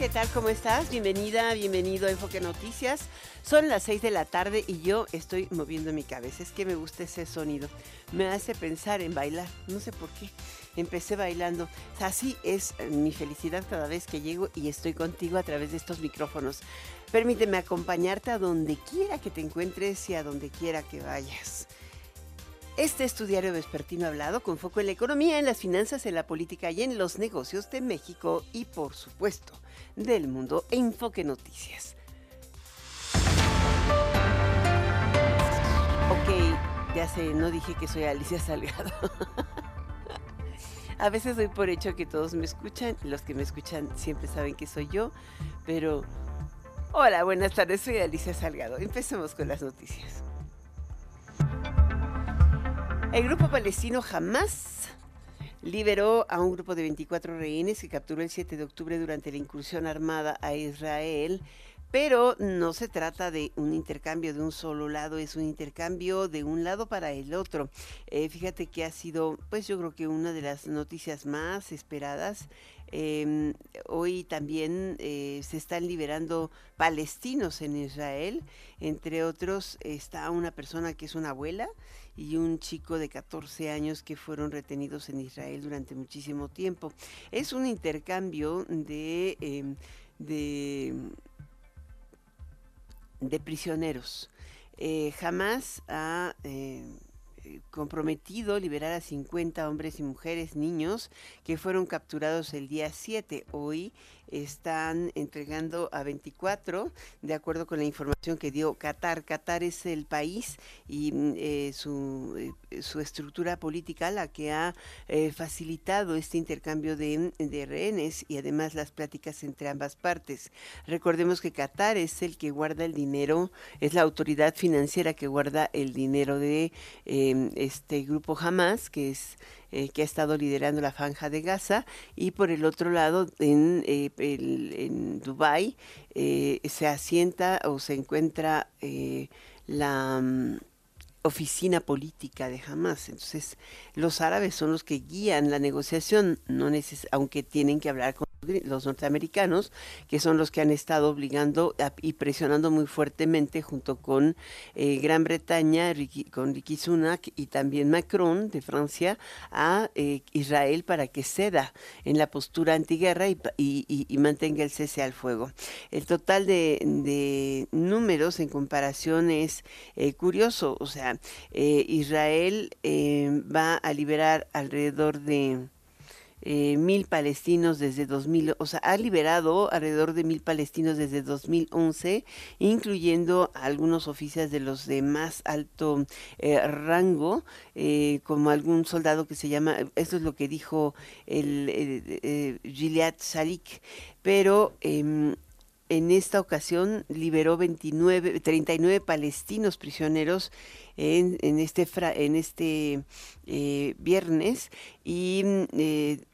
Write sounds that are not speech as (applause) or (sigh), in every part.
¿qué tal? ¿Cómo estás? Bienvenida, bienvenido a Enfoque Noticias. Son las 6 de la tarde y yo estoy moviendo mi cabeza. Es que me gusta ese sonido. Me hace pensar en bailar. No sé por qué. Empecé bailando. Así es mi felicidad cada vez que llego y estoy contigo a través de estos micrófonos. Permíteme acompañarte a donde quiera que te encuentres y a donde quiera que vayas. Este es tu diario vespertino hablado con foco en la economía, en las finanzas, en la política y en los negocios de México y por supuesto del mundo. Enfoque Noticias. Ok, ya sé, no dije que soy Alicia Salgado. (laughs) A veces doy por hecho que todos me escuchan, los que me escuchan siempre saben que soy yo, pero... Hola, buenas tardes, soy Alicia Salgado. Empecemos con las noticias. El grupo palestino Hamas liberó a un grupo de 24 rehenes que capturó el 7 de octubre durante la incursión armada a Israel, pero no se trata de un intercambio de un solo lado, es un intercambio de un lado para el otro. Eh, fíjate que ha sido, pues yo creo que una de las noticias más esperadas eh, hoy también eh, se están liberando palestinos en Israel. Entre otros está una persona que es una abuela y un chico de 14 años que fueron retenidos en Israel durante muchísimo tiempo. Es un intercambio de, eh, de, prisioneros. jamás ha comprometido liberar a 50 hombres y mujeres, niños, que fueron capturados el día 7. Hoy están entregando a 24, de acuerdo con la información que dio Qatar. Qatar es el país y mm, eh, su, eh, su, estructura política la que ha eh, facilitado este intercambio de, de, rehenes y además las pláticas entre ambas partes. Recordemos que Qatar es el que guarda el dinero, es la autoridad financiera que guarda el dinero de este grupo Hamas, que es eh, que ha estado liderando la franja de Gaza, y por el otro lado, en, eh, en Dubái, eh, se asienta o se encuentra la mm, oficina política de Hamas. Entonces, los árabes son los que guían la negociación, no neces aunque tienen que hablar con los norteamericanos, que son los que han estado obligando y presionando muy fuertemente junto con eh, Gran Bretaña, con Ricky Sunak y también Macron de Francia a eh, Israel para que ceda en la postura antiguerra y, y, mantenga el cese al fuego. El total de, números en comparación es eh, curioso, o sea, Israel va a liberar alrededor de eh, mil palestinos desde 2000, o sea, ha liberado alrededor de mil palestinos desde 2011, incluyendo algunos oficiales de los de más alto eh, rango, eh, como algún soldado que se llama, esto es lo que dijo el Gilead Salik, pero em, en esta ocasión liberó 29, 39 palestinos prisioneros en, este, en este viernes y mm,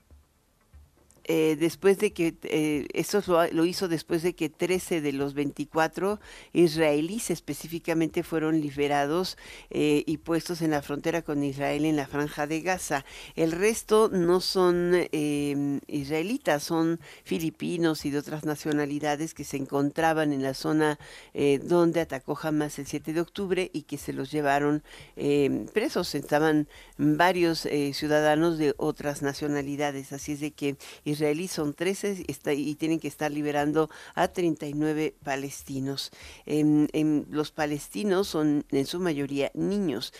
eh, después de que, eh, eso lo, hizo después de que 13 de los 24 israelíes específicamente fueron liberados eh, y puestos en la frontera con Israel en la franja de Gaza. El resto no son em, israelitas, son filipinos y de otras nacionalidades que se encontraban en la zona donde atacó Hamas el 7 de octubre y que se los llevaron em, presos. Estaban varios ciudadanos de otras nacionalidades, así es de que israelí son 13 y, tienen que estar liberando a 39 palestinos. los palestinos son en su mayoría niños.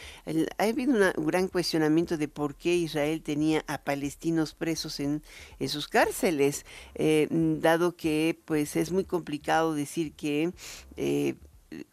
ha habido un gran cuestionamiento de por qué Israel tenía a palestinos presos en, sus cárceles, eh, dado que pues es muy complicado decir que eh,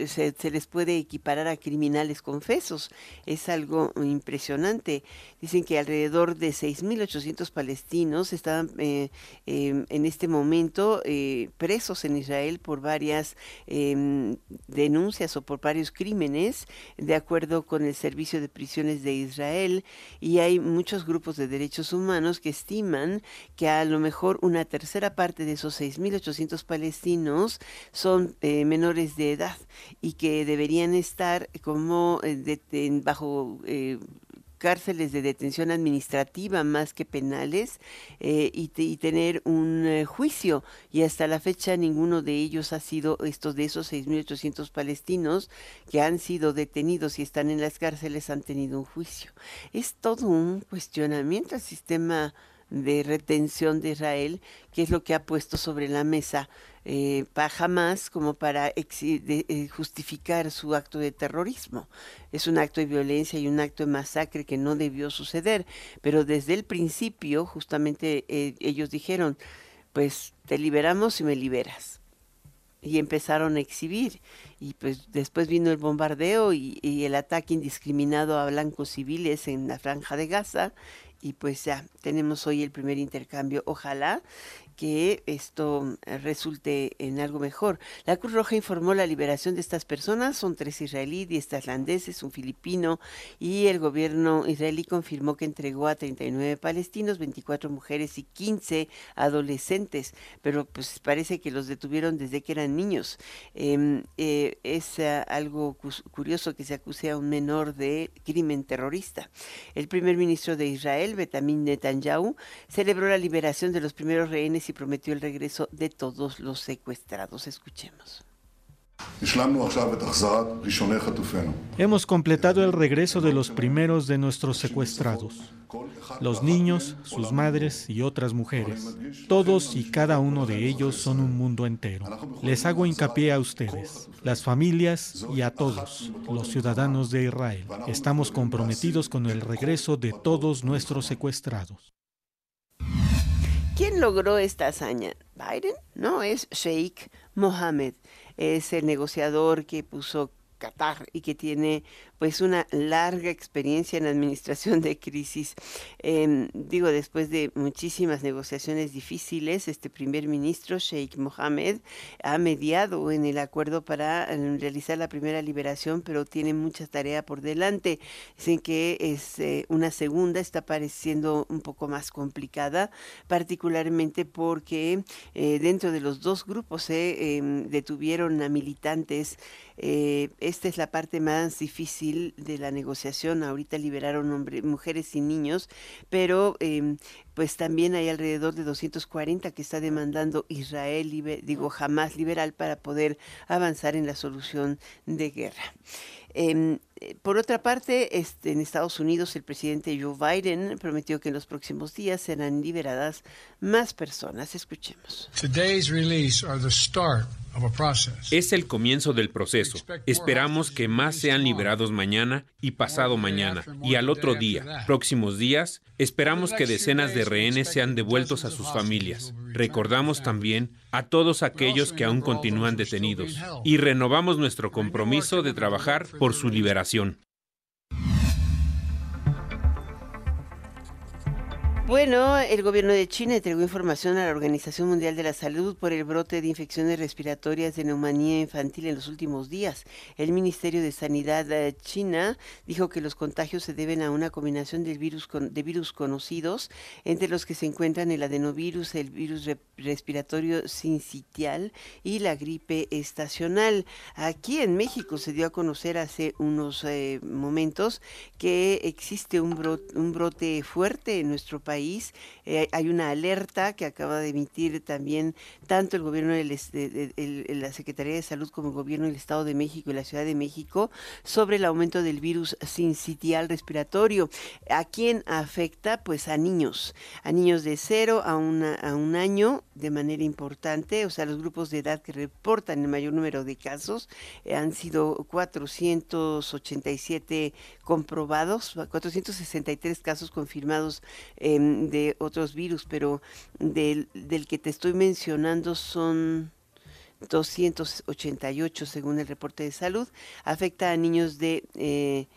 se, les puede equiparar a criminales confesos. Es algo impresionante. Dicen que alrededor de 6.800 palestinos estaban eh, em, en este momento eh, presos en Israel por varias em, denuncias o por varios crímenes, de acuerdo con el Servicio de Prisiones de Israel. Y hay muchos grupos de derechos humanos que estiman que a lo mejor una tercera parte de esos 6.800 palestinos son eh, menores de edad y que deberían estar como bajo cárceles de detención administrativa más que penales eh, y, tener un eh, juicio. Y hasta la fecha ninguno de ellos ha sido, estos de esos 6.800 palestinos que han sido detenidos y están en las cárceles han tenido un juicio. Es todo un cuestionamiento al sistema de retención de Israel, que es lo que ha puesto sobre la mesa eh, para jamás como para eh, justificar su acto de terrorismo. Es un acto de violencia y un acto de masacre que no debió suceder, pero desde el principio justamente eh, ellos dijeron, pues te liberamos y me liberas. Y empezaron a exhibir. Y pues después vino el bombardeo y el ataque indiscriminado a blancos civiles en la franja de Gaza y pues ya tenemos hoy el primer intercambio. Ojalá que esto eh, resulte en algo mejor. La Cruz Roja informó la liberación de estas personas, son tres israelíes, diez tailandeses, un filipino, y el gobierno israelí confirmó que entregó a 39 palestinos, 24 mujeres y 15 adolescentes, pero pues parece que los detuvieron desde que eran niños. Em, eh, es uh, algo curioso que se acuse a un menor de crimen terrorista. El primer ministro de Israel, Benjamin Netanyahu, celebró la liberación de los primeros rehenes y prometió el regreso de todos los secuestrados. Escuchemos. Hemos completado el regreso de los primeros de nuestros secuestrados, los niños, sus madres y otras mujeres. Todos y cada uno de ellos son un mundo entero. Les hago hincapié a ustedes, las familias y a todos, los ciudadanos de Israel. Estamos comprometidos con el regreso de todos nuestros secuestrados. ¿Quién logró esta hazaña? ¿Biden? No, es Sheikh Mohammed. Es el negociador que puso Qatar y que tiene pues una larga experiencia en administración de crisis. Em, digo, después de muchísimas negociaciones difíciles, este primer ministro, Sheikh Mohammed, ha mediado en el acuerdo para em, realizar la primera liberación, pero tiene mucha tarea por delante. Dicen que es eh, una segunda, está pareciendo un poco más complicada, particularmente porque eh, dentro de los dos grupos se em, detuvieron a militantes. Eh, esta es la parte más difícil de la negociación. Ahorita liberaron hombres, mujeres y niños, pero em, pues también hay alrededor de 240 que está demandando Israel, digo, jamás liberal para poder avanzar en la solución de guerra. Em, por otra parte, este, en Estados Unidos el presidente Joe Biden prometió que en los próximos días serán liberadas más personas. Escuchemos. Es el comienzo del proceso. Esperamos que más sean liberados mañana y pasado mañana y al otro día. Próximos días, esperamos que decenas de rehenes sean devueltos a sus familias. Recordamos también a todos aquellos que aún continúan detenidos y renovamos nuestro compromiso de trabajar por su liberación población. Bueno, el gobierno de China entregó información a la Organización Mundial de la Salud por el brote de infecciones respiratorias de neumonía infantil en los últimos días. El Ministerio de Sanidad eh, China dijo que los contagios se deben a una combinación de virus, de virus conocidos, entre los que se encuentran el adenovirus, el virus respiratorio sincitial y la gripe estacional. Aquí en México se dio a conocer hace unos eh, momentos que existe un brote, un brote fuerte en nuestro país eh, hay una alerta que acaba de emitir también tanto el gobierno de, la Secretaría de Salud como el gobierno del Estado de México y la Ciudad de México sobre el aumento del virus sincitial respiratorio. ¿A quién afecta? Pues a niños, a niños de cero a, un año de manera importante, o sea, los grupos de edad que reportan el mayor número de casos eh, han sido 487 comprobados, 463 casos confirmados em, de otros virus, pero del, del que te estoy mencionando son 288 según el reporte de salud. Afecta a niños de, eh,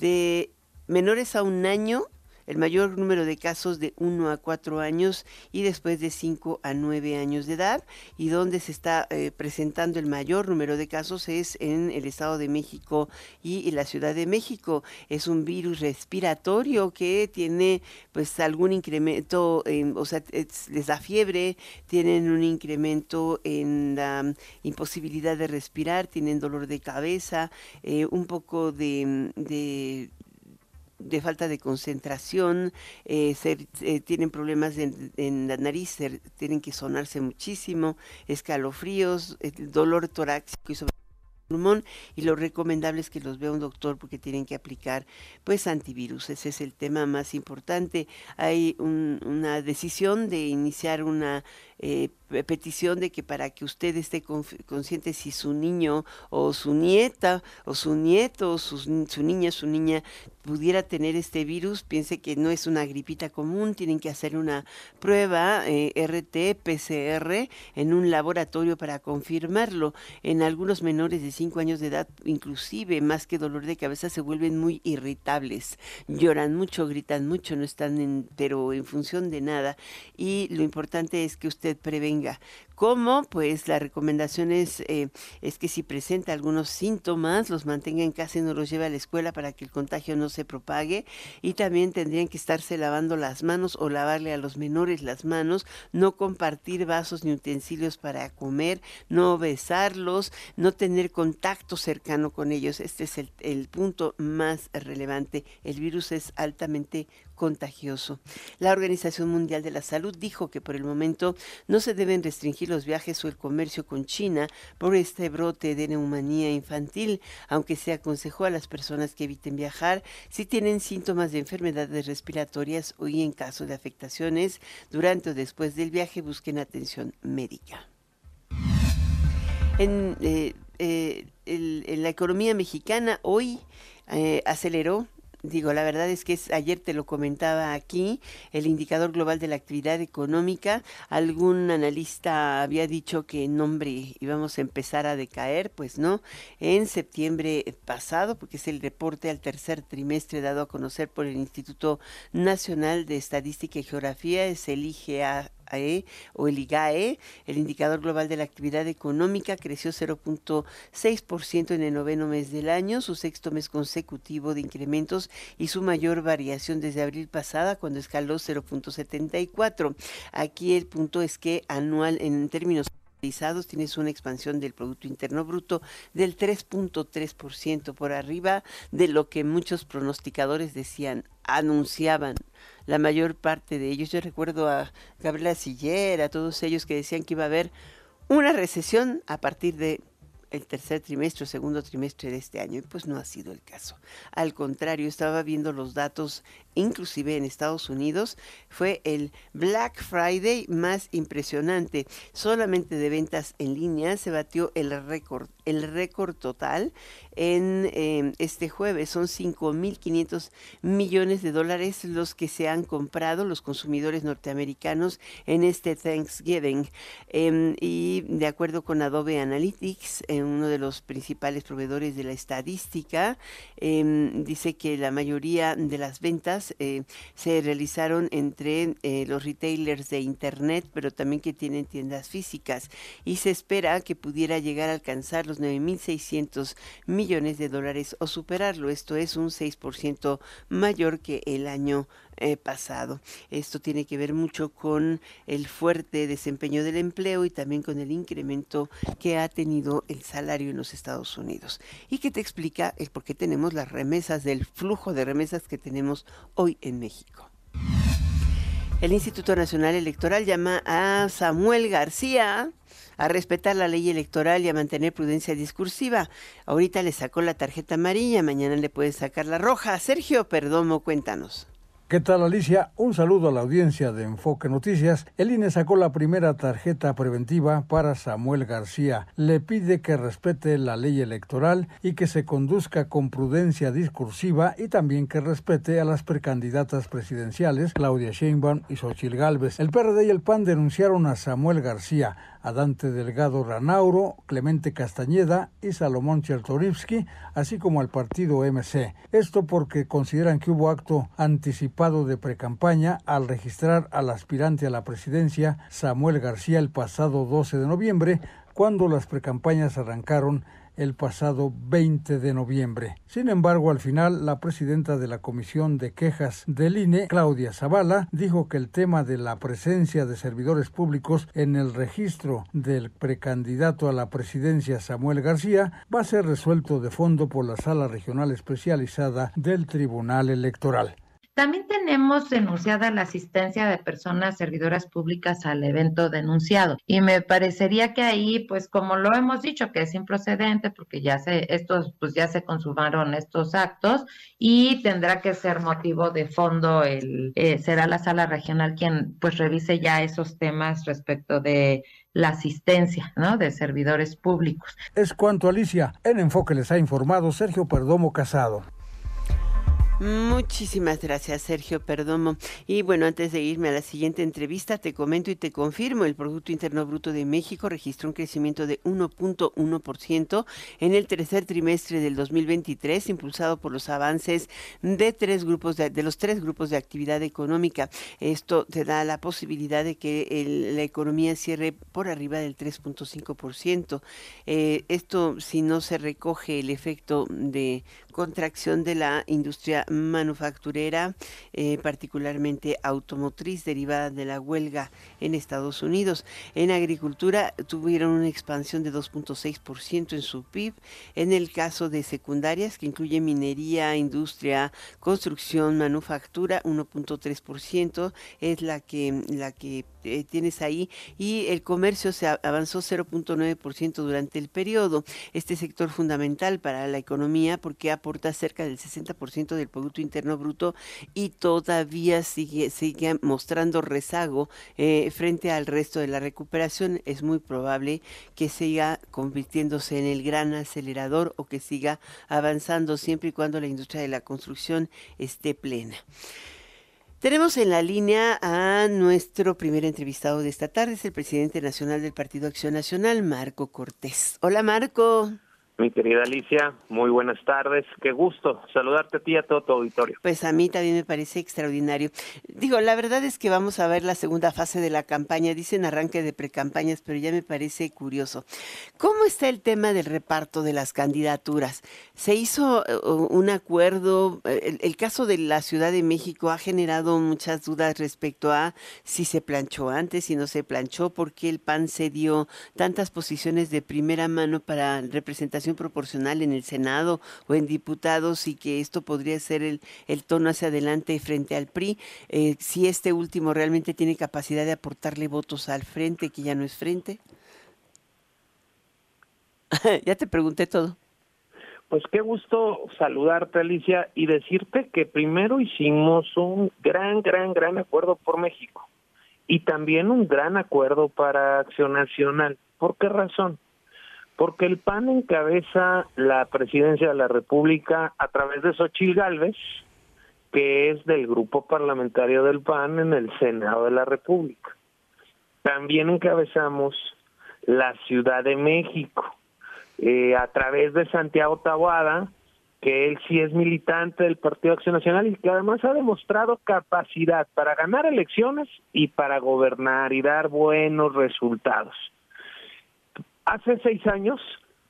de menores a un año el mayor número de casos de 1 a 4 años y después de 5 a 9 años de edad y donde se está eh, presentando el mayor número de casos es en el Estado de México y la Ciudad de México. Es un virus respiratorio que tiene pues algún incremento, o sea, les da fiebre, tienen un incremento en la imposibilidad de respirar, tienen dolor de cabeza, eh, un poco de falta de concentración, eh, eh, tienen problemas en, la nariz, tienen que sonarse muchísimo, escalofríos, dolor torácico y sobre pulmón y lo recomendable es que los vea un doctor porque tienen que aplicar pues antivirus. Ese es el tema más importante. Hay una decisión de iniciar una eh, petición de que para que usted esté consciente si su niño o su nieta o su nieto o su, su niña, su niña pudiera tener este virus, piense que no es una gripita común, tienen que hacer una prueba eh, RT, PCR en un laboratorio para confirmarlo. En algunos menores de 5 años de edad, inclusive más que dolor de cabeza, se vuelven muy irritables, lloran mucho, gritan mucho, no están en, pero en función de nada. Y lo importante es que usted prevenga. ¿Cómo? Pues la recomendación es, eh, es que si presenta algunos síntomas, los mantenga en casa y no los lleve a la escuela para que el contagio no se propague. Y también tendrían que estarse lavando las manos o lavarle a los menores las manos, no compartir vasos ni utensilios para comer, no besarlos, no tener contacto cercano con ellos. Este es el, el punto más relevante. El virus es altamente contagioso. La Organización Mundial de la Salud dijo que por el momento no se deben restringir los viajes o el comercio con China por este brote de neumonía infantil, aunque se aconsejó a las personas que eviten viajar si tienen síntomas de enfermedades respiratorias o y en caso de afectaciones durante o después del viaje busquen atención médica. En, eh, eh, la economía mexicana hoy eh, aceleró digo, la verdad es que es, ayer te lo comentaba aquí, el indicador global de la actividad económica, algún analista había dicho que en nombre íbamos a empezar a decaer, pues no, en septiembre pasado, porque es el reporte al tercer trimestre dado a conocer por el Instituto Nacional de Estadística y Geografía, es el IGA e o el IGAE, el indicador global de la actividad económica, creció 0.6% en el noveno mes del año, su sexto mes consecutivo de incrementos y su mayor variación desde abril pasada, cuando escaló 0.74. Aquí el punto es que anual, en términos tienes una expansión del Producto Interno Bruto del 3.3% por arriba de lo que muchos pronosticadores decían, anunciaban la mayor parte de ellos. Yo recuerdo a Gabriela Siller, a todos ellos que decían que iba a haber una recesión a partir de el tercer trimestre o segundo trimestre de este año y pues no ha sido el caso. Al contrario, estaba viendo los datos inclusive en Estados Unidos, fue el Black Friday más impresionante. Solamente de ventas en línea se batió el récord, el récord total en em, este jueves. Son 5.500 millones de dólares los que se han comprado los consumidores norteamericanos en este Thanksgiving. Em, y de acuerdo con Adobe Analytics, eh, uno de los principales proveedores de la estadística, em, dice que la mayoría de las eh, se realizaron entre eh, los retailers de Internet, pero también que tienen tiendas físicas. Y se espera que pudiera llegar a alcanzar los 9.600 millones de dólares o superarlo. Esto es un 6% mayor que el año eh, pasado. Esto tiene que ver mucho con el fuerte desempeño del empleo y también con el incremento que ha tenido el salario en los Estados Unidos. Y que te explica el por qué tenemos las remesas del flujo de remesas que tenemos hoy en México. El Instituto Nacional Electoral llama a Samuel García a respetar la ley electoral y a mantener prudencia discursiva. Ahorita le sacó la tarjeta amarilla, mañana le puede sacar la roja. Sergio Perdomo, cuéntanos. ¿Qué tal Alicia? Un saludo a la audiencia de Enfoque Noticias. El INE sacó la primera tarjeta preventiva para Samuel García. Le pide que respete la ley electoral y que se conduzca con prudencia discursiva y también que respete a las precandidatas presidenciales Claudia Sheinbaum y Xochil Gálvez. El PRD y el PAN denunciaron a Samuel García a Dante Delgado Ranauro, Clemente Castañeda y Salomón Chertorivsky, así como al partido MC. Esto porque consideran que hubo acto anticipado de precampaña al registrar al aspirante a la presidencia Samuel García el pasado 12 de noviembre, cuando las precampañas arrancaron el pasado 20 de noviembre. Sin embargo, al final, la presidenta de la Comisión de Quejas del INE, Claudia Zavala, dijo que el tema de la presencia de servidores públicos en el registro del precandidato a la presidencia Samuel García va a ser resuelto de fondo por la Sala Regional Especializada del Tribunal Electoral. También tenemos denunciada la asistencia de personas servidoras públicas al evento denunciado y me parecería que ahí, pues como lo hemos dicho, que es improcedente porque ya se estos, pues ya se consumaron estos actos y tendrá que ser motivo de fondo el eh, será la sala regional quien pues revise ya esos temas respecto de la asistencia ¿no? de servidores públicos. Es cuanto Alicia, en Enfoque les ha informado Sergio Perdomo Casado. Muchísimas gracias, Sergio Perdomo. Y bueno, antes de irme a la siguiente entrevista, te comento y te confirmo, el Producto Interno Bruto de México registró un crecimiento de 1.1% en el tercer trimestre del 2023, impulsado por los avances de tres grupos de, los tres grupos de actividad económica. Esto te da la posibilidad de que la economía cierre por arriba del 3.5%. Eh, esto, si no se recoge el efecto de contracción de la industria manufacturera, eh, particularmente automotriz, derivada de la huelga en Estados Unidos. En agricultura tuvieron una expansión de 2.6% en su PIB. En el caso de secundarias, que incluye minería, industria, construcción, manufactura, 1.3% es la que, la que eh, tienes ahí. Y el comercio se avanzó 0.9% durante el periodo. Este sector fundamental para la economía porque aporta cerca del 60% del Producto Interno Bruto y todavía sigue, sigue mostrando rezago eh, frente al resto de la recuperación. Es muy probable que siga convirtiéndose en el gran acelerador o que siga avanzando siempre y cuando la industria de la construcción esté plena. Tenemos en la línea a nuestro primer entrevistado de esta tarde, es el presidente nacional del Partido Acción Nacional, Marco Cortés. Hola Marco. Mi querida Alicia, muy buenas tardes. Qué gusto saludarte a ti y a todo tu auditorio. Pues a mí también me parece extraordinario. Digo, la verdad es que vamos a ver la segunda fase de la campaña. Dicen arranque de precampañas, pero ya me parece curioso. ¿Cómo está el tema del reparto de las candidaturas? ¿Se hizo eh, un acuerdo? El, el caso de la Ciudad de México ha generado muchas dudas respecto a si se planchó antes, si no se planchó, por qué el PAN se dio tantas posiciones de primera mano para representación proporcional en el Senado o en diputados y que esto podría ser el, el tono hacia adelante frente al PRI, eh, si este último realmente tiene capacidad de aportarle votos al frente, que ya no es frente. (laughs) ya te pregunté todo. Pues qué gusto saludarte, Alicia, y decirte que primero hicimos un gran, gran, gran acuerdo por México y también un gran acuerdo para Acción Nacional. ¿Por qué razón? Porque el PAN encabeza la presidencia de la República a través de Xochil Gálvez, que es del grupo parlamentario del PAN en el Senado de la República. También encabezamos la Ciudad de México eh, a través de Santiago Taboada, que él sí es militante del Partido Acción Nacional y que además ha demostrado capacidad para ganar elecciones y para gobernar y dar buenos resultados. Hace seis años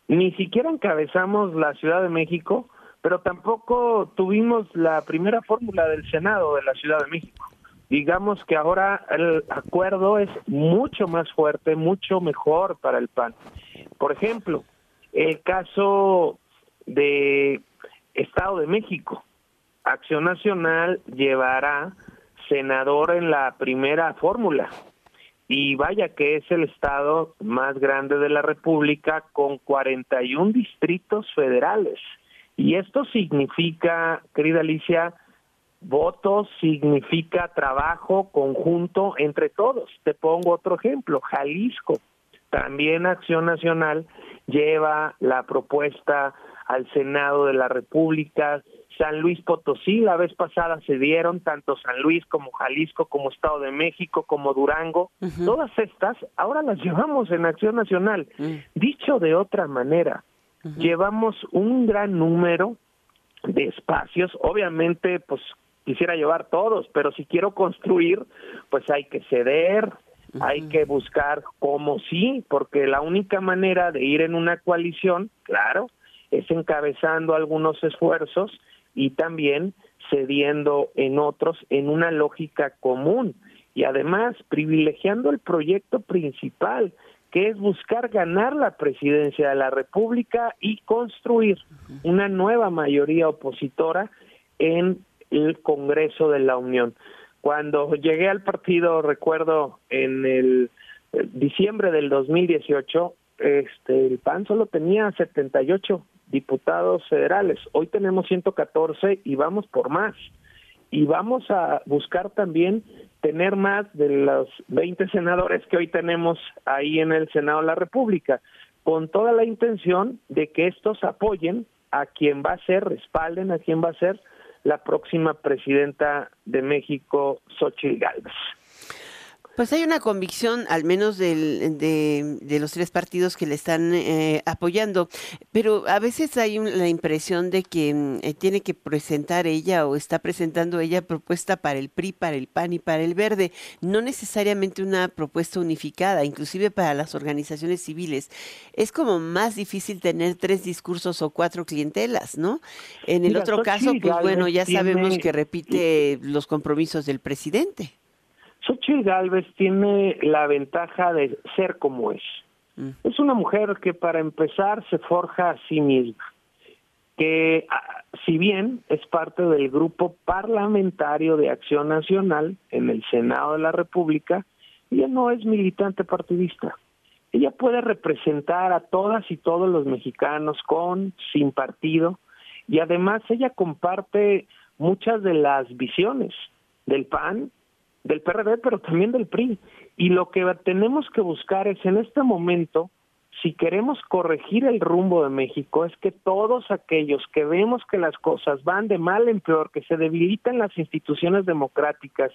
ni siquiera encabezamos la Ciudad de México, pero tampoco tuvimos la primera fórmula del Senado de la Ciudad de México. Digamos que ahora el acuerdo es mucho más fuerte, mucho mejor para el PAN. Por ejemplo, el caso de Estado de México. Acción Nacional llevará senador en la primera fórmula y vaya que es el estado más grande de la República con 41 distritos federales. Y esto significa, querida Alicia, votos significa trabajo conjunto entre todos. Te pongo otro ejemplo, Jalisco. También Acción Nacional lleva la propuesta al Senado de la República San Luis Potosí, la vez pasada se dieron tanto San Luis como Jalisco, como Estado de México, como Durango, todas estas ahora las (laughs) llevamos en Acción Nacional. Mm. Dicho de otra manera, llevamos un gran número de espacios, obviamente pues quisiera llevar todos, pero si quiero construir, pues hay que ceder, hay que buscar cómo sí, porque la única manera de ir en una coalición, claro, es encabezando algunos esfuerzos y también cediendo en otros en una lógica común y además privilegiando el proyecto principal, que es buscar ganar la presidencia de la República y construir una nueva mayoría opositora en el Congreso de la Unión. Cuando llegué al partido, recuerdo en el, diciembre del 2018, este, el PAN solo tenía 78 diputados federales. Hoy tenemos 114 y vamos por más. Y vamos a buscar también tener más de los 20 senadores que hoy tenemos ahí en el Senado de la República, con toda la intención de que estos apoyen a quien va a ser, respalden a quien va a ser la próxima presidenta de México, Xochitl Gálvez. Pues hay una convicción, al menos del, de, los tres partidos que le están eh, apoyando, pero a veces hay la impresión de que mm, eh, tiene que presentar ella o está presentando ella propuesta para el PRI, para el PAN y para el Verde, no necesariamente una propuesta unificada, inclusive para las organizaciones civiles. Es como más difícil tener tres discursos o cuatro clientelas, ¿no? En el otro caso, pues bueno, ya sabemos que repite los compromisos del presidente. Xochitl Galvez tiene la ventaja de ser como es. Mm. Es una mujer que para empezar se forja a sí misma, que ah, si bien es parte del grupo parlamentario de Acción Nacional en el Senado de la República, ella no es militante partidista. Ella puede representar a todas y todos los mexicanos con, sin partido, y además ella comparte muchas de las visiones del PAN del PRD, pero también del PRI. Y lo que tenemos que buscar es en este momento, si queremos corregir el rumbo de México, es que todos aquellos que vemos que las cosas van de mal en peor, que se debilitan las instituciones democráticas,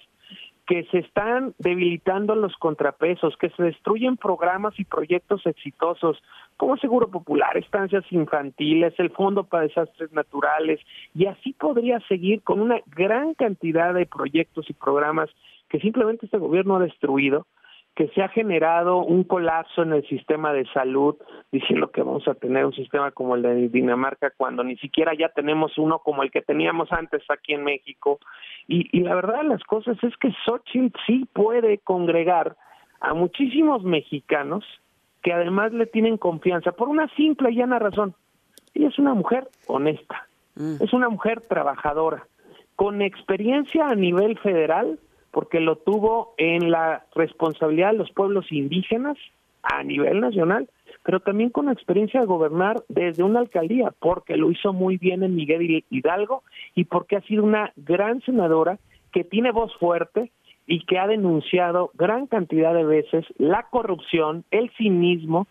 que se están debilitando los contrapesos, que se destruyen programas y proyectos exitosos como Seguro Popular, estancias infantiles, el Fondo para Desastres Naturales, y así podría seguir con una gran cantidad de proyectos y programas que simplemente este gobierno ha destruido, que se ha generado un colapso en el sistema de salud, diciendo que vamos a tener un sistema como el de Dinamarca cuando ni siquiera ya tenemos uno como el que teníamos antes aquí en México. Y, y la verdad de las cosas es que Xochitl sí puede congregar a muchísimos mexicanos que además le tienen confianza por una simple y llana razón. Ella es una mujer honesta, mm. es una mujer trabajadora, con experiencia a nivel federal porque lo tuvo en la responsabilidad de los pueblos indígenas a nivel nacional, pero también con experiencia de gobernar desde una alcaldía, porque lo hizo muy bien en Miguel Hidalgo y porque ha sido una gran senadora que tiene voz fuerte y que ha denunciado gran cantidad de veces la corrupción, el cinismo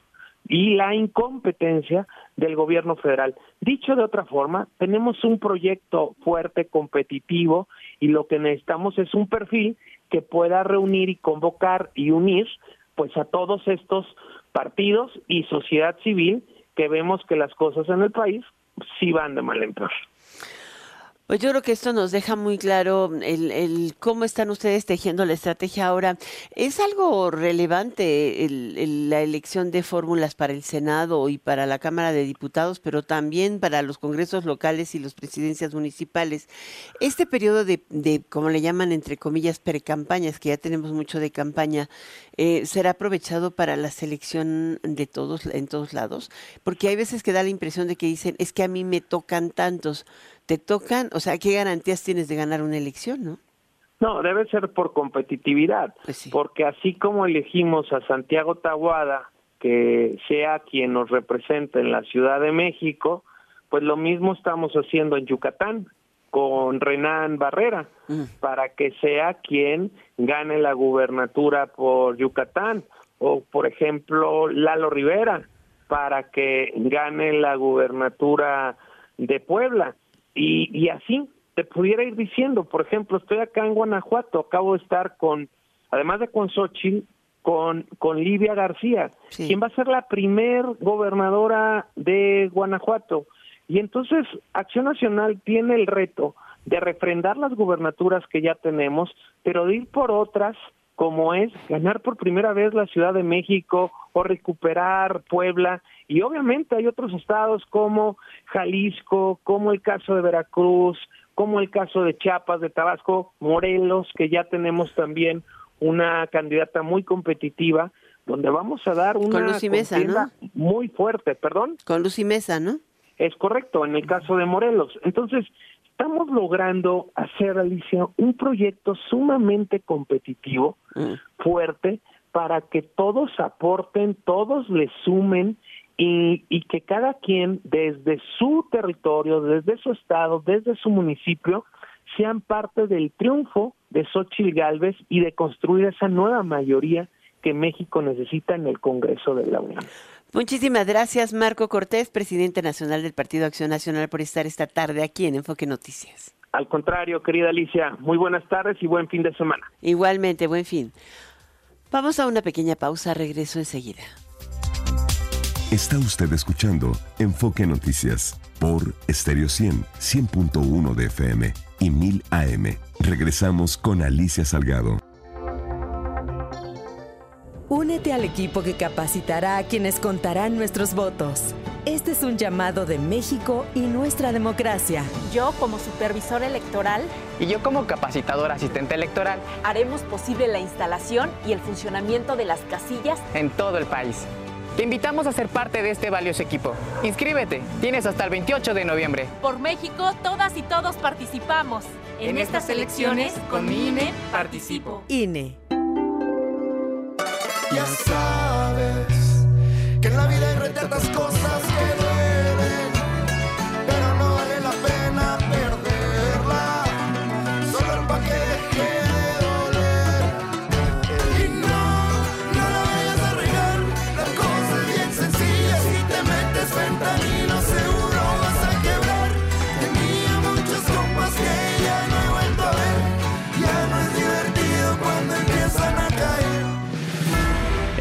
y la incompetencia del gobierno federal. Dicho de otra forma, tenemos un proyecto fuerte, competitivo, y lo que necesitamos es un perfil que pueda reunir y convocar y unir pues a todos estos partidos y sociedad civil que vemos que las cosas en el país sí van de mal en peor. Pues yo creo que esto nos deja muy claro el, cómo están ustedes tejiendo la estrategia ahora. Es algo relevante el, la elección de fórmulas para el Senado y para la Cámara de Diputados, pero también para los congresos locales y las presidencias municipales. Este periodo de, de como le llaman, entre comillas, precampañas, que ya tenemos mucho de campaña, eh, será aprovechado para la selección de todos en todos lados, porque hay veces que da la impresión de que dicen, es que a mí me tocan tantos te tocan, o sea, ¿qué garantías tienes de ganar una elección, no? No, debe ser por competitividad, pues porque así como elegimos a Santiago Tahuada que sea quien nos represente en la Ciudad de México, pues lo mismo estamos haciendo en Yucatán con Renan Barrera, mm. para que sea quien gane la gubernatura por Yucatán, o por ejemplo Lalo Rivera, para que gane la gubernatura de Puebla. Y, así te pudiera ir diciendo, por ejemplo, estoy acá en Guanajuato, acabo de estar con, además de con Xochitl, con, con Livia García, quien va a ser la primer gobernadora de Guanajuato. Y entonces Acción Nacional tiene el reto de refrendar las gubernaturas que ya tenemos, pero de ir por otras como es ganar por primera vez la Ciudad de México o recuperar Puebla. Y obviamente hay otros estados como Jalisco, como el caso de Veracruz, como el caso de Chiapas, de Tabasco, Morelos, que ya tenemos también una candidata muy competitiva, donde vamos a dar una Con muy fuerte, perdón. Con Luz Mesa, ¿no? Es correcto, en el caso de Morelos. Entonces, estamos logrando hacer, Alicia, un proyecto sumamente competitivo, mm. fuerte, para que todos aporten, todos le sumen y, que cada quien desde su territorio, desde su estado, desde su municipio, sean parte del triunfo de Xochitl Galvez y de construir esa nueva mayoría que México necesita en el Congreso de la Unión. Muchísimas gracias, Marco Cortés, presidente nacional del Partido Acción Nacional, por estar esta tarde aquí en Enfoque Noticias. Al contrario, querida Alicia, muy buenas tardes y buen fin de semana. Igualmente, buen fin. Vamos a una pequeña pausa, regreso enseguida. Está usted escuchando Enfoque Noticias por Stereo 100, 100.1 de FM y 1000 AM. Regresamos con Alicia Salgado. Únete al equipo que capacitará a quienes contarán nuestros votos. Este es un llamado de México y nuestra democracia. Yo como supervisor electoral y yo como capacitador asistente electoral haremos posible la instalación y el funcionamiento de las casillas en todo el país. Te invitamos a ser parte de este valioso equipo. Inscríbete, tienes hasta el 28 de noviembre. Por México, todas y todos participamos. En, estas elecciones, con mi INE, participo. INE. Ya sabes que en la vida hay retratas cosas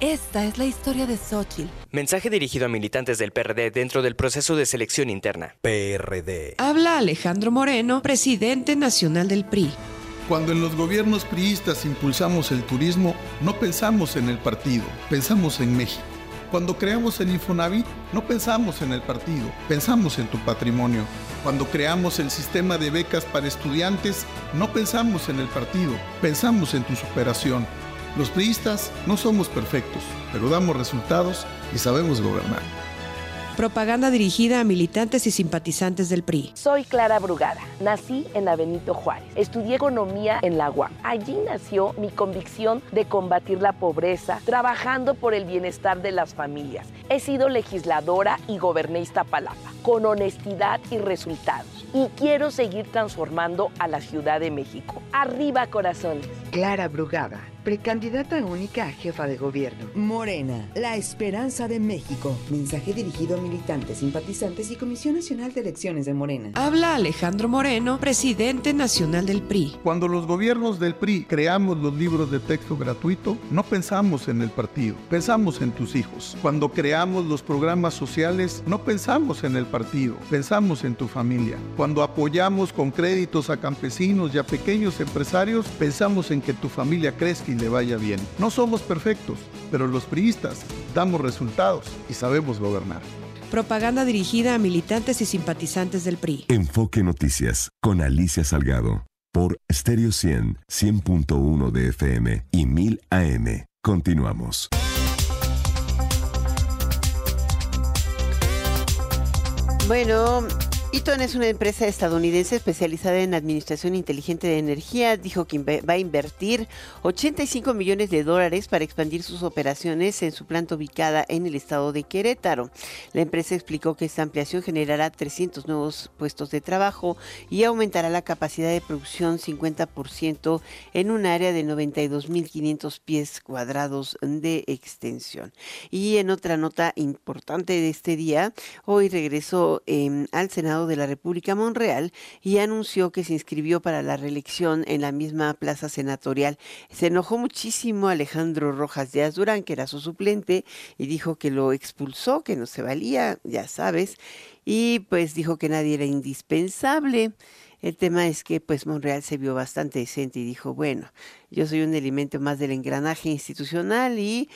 Esta es la historia de Xochitl. Mensaje dirigido a militantes del PRD dentro del proceso de selección interna. PRD. Habla Alejandro Moreno, presidente nacional del PRI. Cuando en los gobiernos priistas impulsamos el turismo, no pensamos en el partido, pensamos en México. Cuando creamos el Infonavit, no pensamos en el partido, pensamos en tu patrimonio. Cuando creamos el sistema de becas para estudiantes, no pensamos en el partido, pensamos en tu superación. Los priistas no somos perfectos, pero damos resultados y sabemos gobernar. Propaganda dirigida a militantes y simpatizantes del PRI. Soy Clara Brugada. Nací en la Benito Juárez. Estudié economía en la UAM. Allí nació mi convicción de combatir la pobreza, trabajando por el bienestar de las familias. He sido legisladora y goberné Iztapalapa, con honestidad y resultados y quiero seguir transformando a la Ciudad de México. Arriba corazones. Clara Brugada, precandidata única a jefa de gobierno. Morena, la esperanza de México. Mensaje dirigido a militantes, simpatizantes y Comisión Nacional de Elecciones de Morena. Habla Alejandro Moreno, presidente nacional del PRI. Cuando los gobiernos del PRI creamos los libros de texto gratuito, no pensamos en el partido, pensamos en tus hijos. Cuando creamos los programas sociales, no pensamos en el partido, pensamos en tu familia. Cuando apoyamos con créditos a campesinos y a pequeños empresarios, pensamos en que tu familia crezca y le vaya bien. No somos perfectos, pero los priistas damos resultados y sabemos gobernar. Propaganda dirigida a militantes y simpatizantes del PRI. Enfoque Noticias con Alicia Salgado por Stereo 100, 100.1 de FM y 1000 AM. Continuamos. Bueno, Eaton es una empresa estadounidense especializada en administración inteligente de energía. Dijo que va a invertir 85 millones de dólares para expandir sus operaciones en su planta ubicada en el estado de Querétaro. La empresa explicó que esta ampliación generará 300 nuevos puestos de trabajo y aumentará la capacidad de producción 50% en un área de 92.500 pies cuadrados de extensión. Y en otra nota importante de este día, hoy regresó eh, al Senado de la República Monreal y anunció que se inscribió para la reelección en la misma plaza senatorial. Se enojó muchísimo Alejandro Rojas Díaz Durán, que era su suplente, y dijo que lo expulsó, que no se valía, ya sabes, y pues dijo que nadie era indispensable. El tema es que pues Monreal se vio bastante decente y dijo, bueno, yo soy un elemento más del engranaje institucional y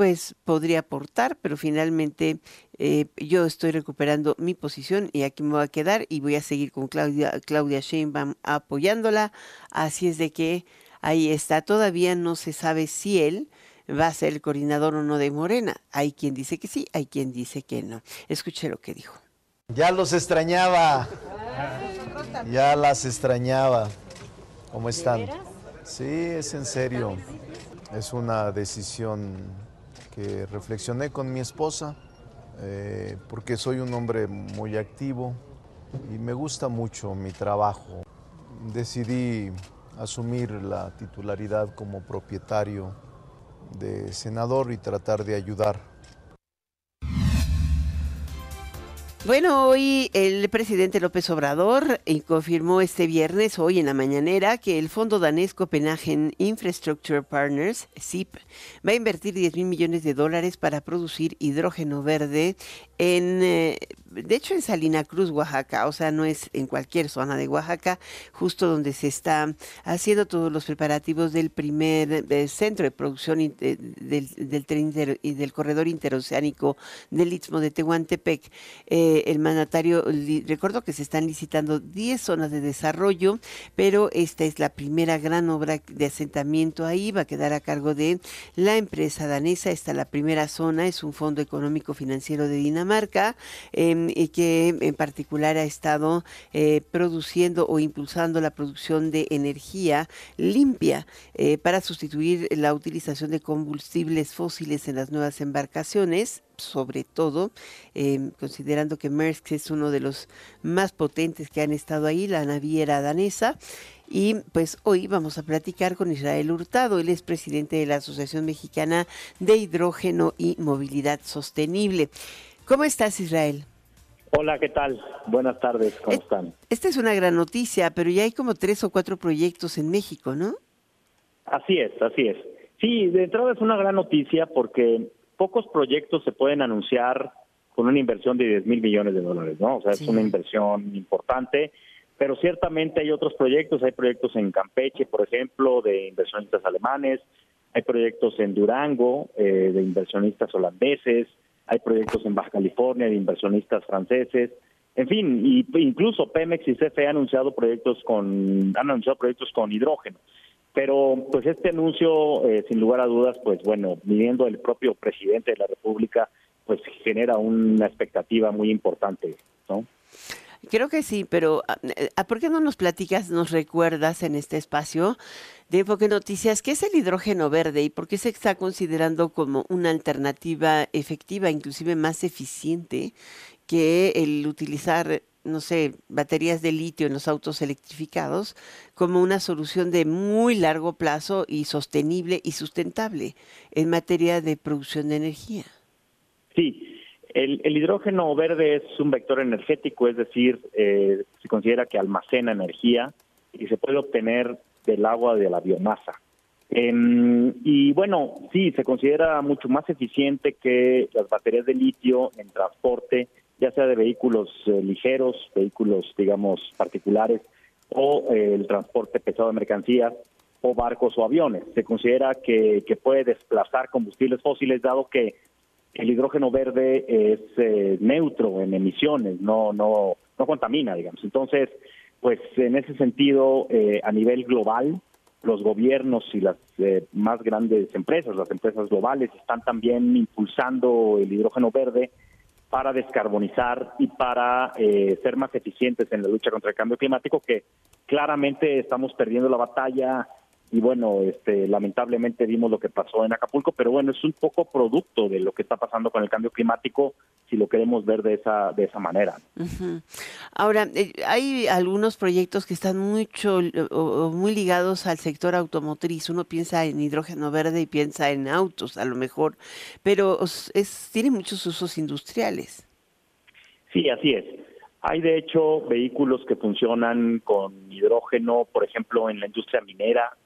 pues podría aportar, pero finalmente eh, yo estoy recuperando mi posición y aquí me voy a quedar y voy a seguir con Claudia, Claudia Sheinbaum apoyándola. Así es de que ahí está. Todavía no se sabe si él va a ser el coordinador o no de Morena. Hay quien dice que sí, hay quien dice que no. Escuché lo que dijo. Ya los extrañaba. Ya las extrañaba. ¿Cómo están? Sí, es en serio. Es una decisión reflexioné con mi esposa, eh, porque soy un hombre muy activo y me gusta mucho mi trabajo. Decidí asumir la titularidad como propietario de senador y tratar de ayudar Bueno, hoy el presidente López Obrador eh, confirmó este viernes, hoy en la mañanera, que el fondo danés Copenhagen Infrastructure Partners, SIP, va a invertir 10 mil millones de dólares para producir hidrógeno verde en, eh, de hecho, en Salina Cruz, Oaxaca, o sea, no es en cualquier zona de Oaxaca, justo donde se está haciendo todos los preparativos del primer eh, centro de producción del, del, tren del corredor interoceánico del Istmo de Tehuantepec. Eh, el mandatario recordó que se están licitando 10 zonas de desarrollo, pero esta es la primera gran obra de asentamiento. Ahí, va a quedar a cargo de la empresa danesa. Esta la primera zona, es un fondo económico financiero de Dinamarca marca em, que en particular ha estado eh, produciendo o impulsando la producción de energía limpia eh, para sustituir la utilización de combustibles fósiles en las nuevas embarcaciones sobre todo, em, considerando que Maersk es uno de los más potentes que han estado ahí, la naviera danesa. Y pues hoy vamos a platicar con Israel Hurtado, él es presidente de la Asociación Mexicana de Hidrógeno y Movilidad Sostenible. ¿Cómo estás, Israel? Hola, ¿qué tal? Buenas tardes, ¿cómo están? Esta es una gran noticia, pero ya hay como tres o cuatro proyectos en México, ¿no? Así es, así es. Sí, de entrada es una gran noticia porque pocos proyectos se pueden anunciar con una inversión de 10 mil millones de dólares, ¿no? O sea, es una inversión importante, pero ciertamente hay otros proyectos, hay proyectos en Campeche, por ejemplo, de inversionistas alemanes, hay proyectos en Durango, eh, de inversionistas holandeses, hay proyectos en Baja California de inversionistas franceses, en fin, y incluso Pemex y CFE han anunciado proyectos con han anunciado proyectos con hidrógeno. Pero pues este anuncio, eh, sin lugar a dudas, pues bueno, viniendo el propio presidente de la República, pues genera una expectativa muy importante, ¿no? Creo que sí, pero ah, ¿por qué no nos platicas, nos recuerdas en este espacio de Enfoque Noticias qué es el hidrógeno verde y por qué se está considerando como una alternativa efectiva, inclusive más eficiente que el utilizar no sé, baterías de litio en los autos electrificados como una solución de muy largo plazo y sostenible y sustentable en materia de producción de energía. Sí, el, hidrógeno verde es un vector energético, es decir, eh, se considera que almacena energía y se puede obtener del agua de la biomasa. Em, y bueno, sí, se considera mucho más eficiente que las baterías de litio en transporte, ya sea de vehículos eh, ligeros, vehículos, digamos, particulares, o eh, el transporte pesado de mercancías, o barcos o aviones. Se considera que, que puede desplazar combustibles fósiles, dado que el hidrógeno verde es eh, neutro en emisiones, no, no, no contamina, digamos. Entonces, pues en ese sentido, a nivel global, los gobiernos y las eh, más grandes empresas, las empresas globales, están también impulsando el hidrógeno verde para descarbonizar y para eh, ser más eficientes en la lucha contra el cambio climático, que claramente estamos perdiendo la batalla y bueno, este, lamentablemente vimos lo que pasó en Acapulco, pero bueno, es un poco producto de lo que está pasando con el cambio climático, si lo queremos ver de esa de esa manera. Ahora, eh, hay algunos proyectos que están mucho o, muy ligados al sector automotriz. Uno piensa en hidrógeno verde y piensa en autos, a lo mejor, pero es, tiene muchos usos industriales. Sí, así es. Hay de hecho vehículos que funcionan con hidrógeno, por ejemplo, en la industria minera,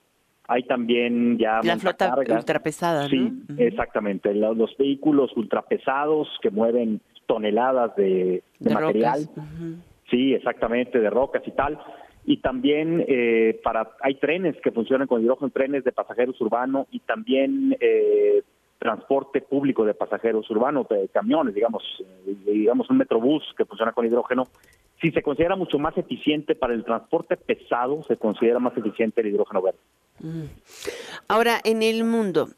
hay también ya la flota ultrapesada, Sí, exactamente. Los, vehículos ultrapesados que mueven toneladas de, material. Sí, exactamente, de rocas y tal. Y también eh, para hay trenes que funcionan con hidrógeno, trenes de pasajeros urbanos y también eh, transporte público de pasajeros urbanos, de camiones, digamos, eh, digamos un metrobús que funciona con hidrógeno. Si se considera mucho más eficiente para el transporte pesado, se considera más eficiente el hidrógeno verde. Ahora, en el mundo,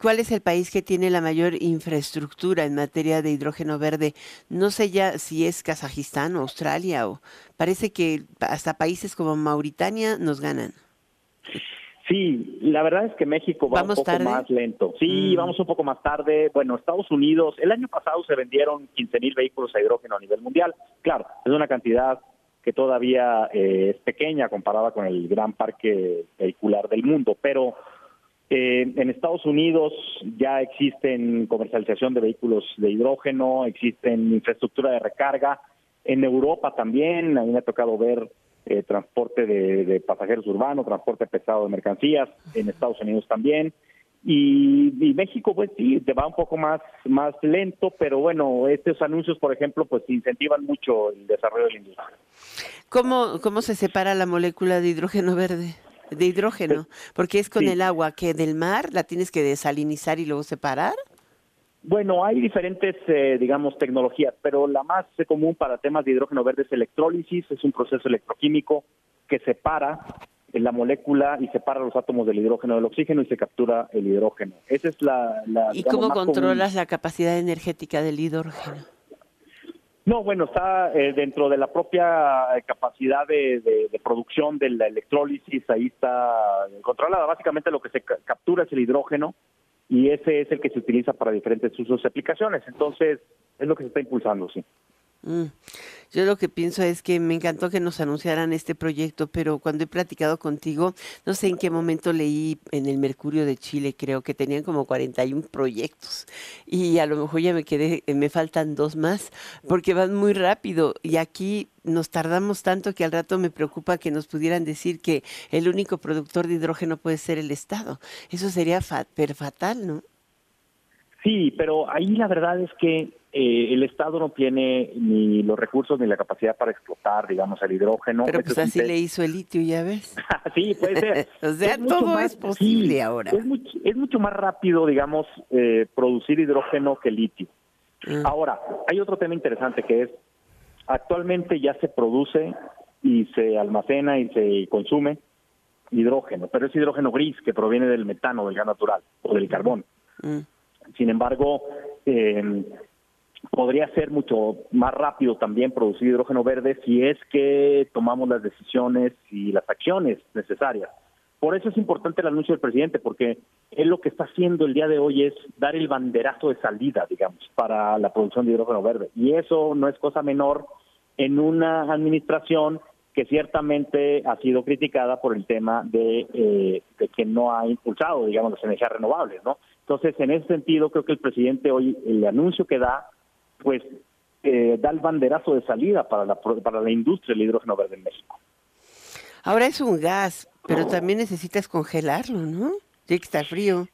¿cuál es el país que tiene la mayor infraestructura en materia de hidrógeno verde? No sé ya si es Kazajistán o Australia o parece que hasta países como Mauritania nos ganan. Sí, la verdad es que México va un poco más lento. Sí, mm. vamos un poco más tarde. Bueno, Estados Unidos, el año pasado se vendieron 15 mil vehículos a hidrógeno a nivel mundial. Claro, es una cantidad que todavía eh, es pequeña comparada con el gran parque vehicular del mundo, pero eh, en Estados Unidos ya existen comercialización de vehículos de hidrógeno, existen infraestructura de recarga. En Europa también, a mí me ha tocado ver eh, transporte de, pasajeros urbanos, transporte pesado de mercancías, en Estados Unidos también. Y, México, pues sí, te va un poco más, más lento, pero bueno, estos anuncios, por ejemplo, pues incentivan mucho el desarrollo de la industria. ¿Cómo, cómo se separa la molécula de hidrógeno verde? De hidrógeno, porque es con el agua que del mar la tienes que desalinizar y luego separar. Bueno, hay diferentes, eh, digamos, tecnologías, pero la más común para temas de hidrógeno verde es electrólisis, es un proceso electroquímico que separa la molécula y separa los átomos del hidrógeno del oxígeno y se captura el hidrógeno. Esa es la... ¿Y cómo controlas la capacidad energética del hidrógeno? No, bueno, está eh, dentro de la propia capacidad de, producción de la electrólisis, ahí está controlada. Básicamente lo que se captura es el hidrógeno y ese es el que se utiliza para diferentes usos y aplicaciones. Entonces, es lo que se está impulsando, sí. Mm. Yo lo que pienso es que me encantó que nos anunciaran este proyecto, pero cuando he platicado contigo, no sé en qué momento leí en el Mercurio de Chile, creo que tenían como 41 proyectos y a lo mejor ya me quedé, me faltan dos más porque van muy rápido y aquí nos tardamos tanto que al rato me preocupa que nos pudieran decir que el único productor de hidrógeno puede ser el Estado. Eso sería fatal, ¿no? Sí, pero ahí la verdad es que eh, el Estado no tiene ni los recursos ni la capacidad para explotar, digamos, el hidrógeno. Pero pues así le hizo el litio, ya ves. (laughs) sí, puede ser. (laughs) o sea, todo es posible ahora. Es mucho, más rápido, digamos, eh, producir hidrógeno que litio. Ah. Ahora, hay otro tema interesante que es, actualmente ya se produce y se almacena y se consume hidrógeno, pero es hidrógeno gris que proviene del metano, del gas natural o del carbón. Mm. Sin embargo, eh, podría ser mucho más rápido también producir hidrógeno verde si es que tomamos las decisiones y las acciones necesarias. Por eso es importante el anuncio del presidente, porque él lo que está haciendo el día de hoy es dar el banderazo de salida, digamos, para la producción de hidrógeno verde. Y eso no es cosa menor en una administración que ciertamente ha sido criticada por el tema de, eh, de que no ha impulsado, digamos, las energías renovables, ¿no? Entonces, en ese sentido, creo que el presidente hoy, el anuncio que da, pues, eh, da el banderazo de salida para la, para la industria del hidrógeno verde en México. Ahora es un gas, pero también necesitas congelarlo, ¿no? Tiene que estar frío.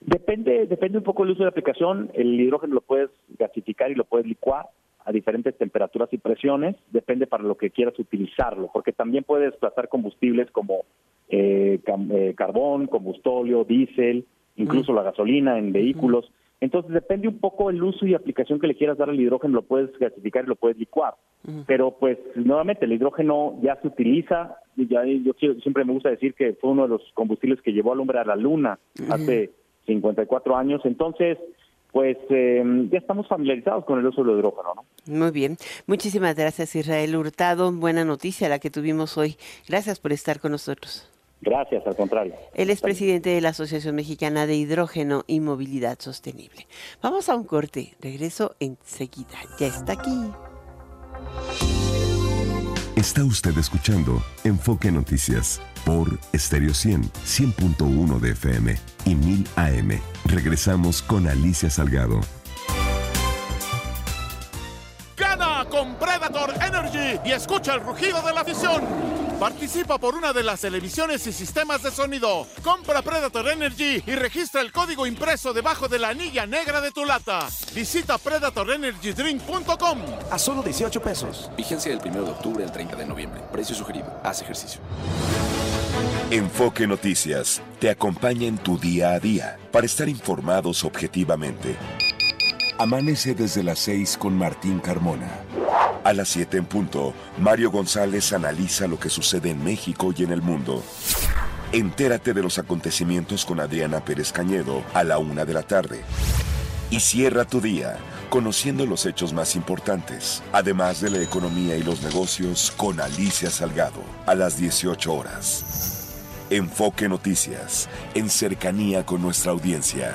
Depende, depende un poco del uso de la aplicación. El hidrógeno lo puedes gasificar y lo puedes licuar a diferentes temperaturas y presiones, depende para lo que quieras utilizarlo, porque también puede desplazar combustibles como eh, eh, carbón, combustóleo, diésel, incluso la gasolina en vehículos. Entonces depende un poco el uso y aplicación que le quieras dar al hidrógeno, lo puedes gasificar y lo puedes licuar. Pero pues nuevamente el hidrógeno ya se utiliza, ya yo siempre me gusta decir que fue uno de los combustibles que llevó al hombre a la luna hace 54 años, entonces pues em, ya estamos familiarizados con el uso del hidrógeno, ¿no? Muy bien. Muchísimas gracias, Israel Hurtado. Buena noticia la que tuvimos hoy. Gracias por estar con nosotros. Gracias, al contrario. Él es presidente de la Asociación Mexicana de Hidrógeno y Movilidad Sostenible. Vamos a un corte. Regreso enseguida. Ya está aquí. Está usted escuchando Enfoque Noticias por Stereo 100, 100.1 de FM y 1000 AM. Regresamos con Alicia Salgado. Con Predator Energy y escucha el rugido de la afición. Participa por una de las televisiones y sistemas de sonido. Compra Predator Energy y registra el código impreso debajo de la anilla negra de tu lata. Visita predatorenergydrink.com. A solo 18 pesos. Vigencia del 1 de octubre al 30 de noviembre. Precio sugerido. Haz ejercicio. Enfoque Noticias te acompaña en tu día a día para estar informados objetivamente. Amanece desde las 6 con Martín Carmona. A las 7 en punto, Mario González analiza lo que sucede en México y en el mundo. Entérate de los acontecimientos con Adriana Pérez Cañedo a la 1 de la tarde. Y cierra tu día conociendo los hechos más importantes, además de la economía y los negocios con Alicia Salgado a las 18 horas. Enfoque Noticias, en cercanía con nuestra audiencia.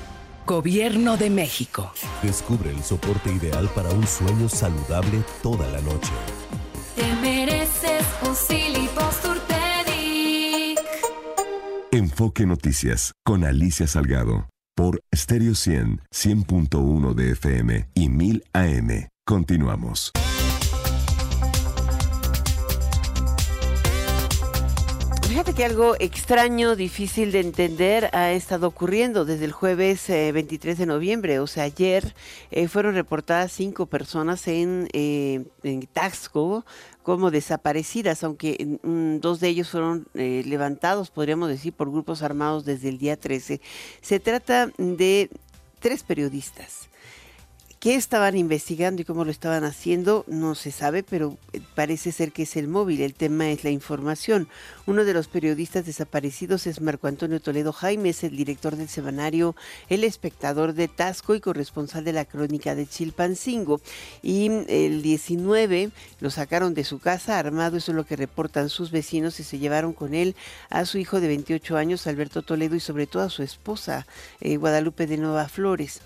Gobierno de México. Descubre el soporte ideal para un sueño saludable toda la noche. Te mereces un Enfoque Noticias con Alicia Salgado por Stereo 100, 100.1 de FM y 1000 AM. Continuamos. Fíjate que algo extraño, difícil de entender, ha estado ocurriendo desde el jueves 23 de noviembre. O sea, ayer eh, fueron reportadas cinco personas en, eh, en Taxco como desaparecidas, aunque mm, dos de ellos fueron eh, levantados, podríamos decir, por grupos armados desde el día 13. Se trata de tres periodistas ¿Qué estaban investigando y cómo lo estaban haciendo? No se sabe, pero eh, parece ser que es el móvil. El tema es la información. Uno de los periodistas desaparecidos es Marco Antonio Toledo Jaime, es el director del semanario El Espectador de Tasco y corresponsal de la crónica de Chilpancingo. Y el 19 lo sacaron de su casa armado, eso es lo que reportan sus vecinos, y se llevaron con él a su hijo de 28 años, Alberto Toledo, y sobre todo a su esposa, eh, Guadalupe de Nueva Flores.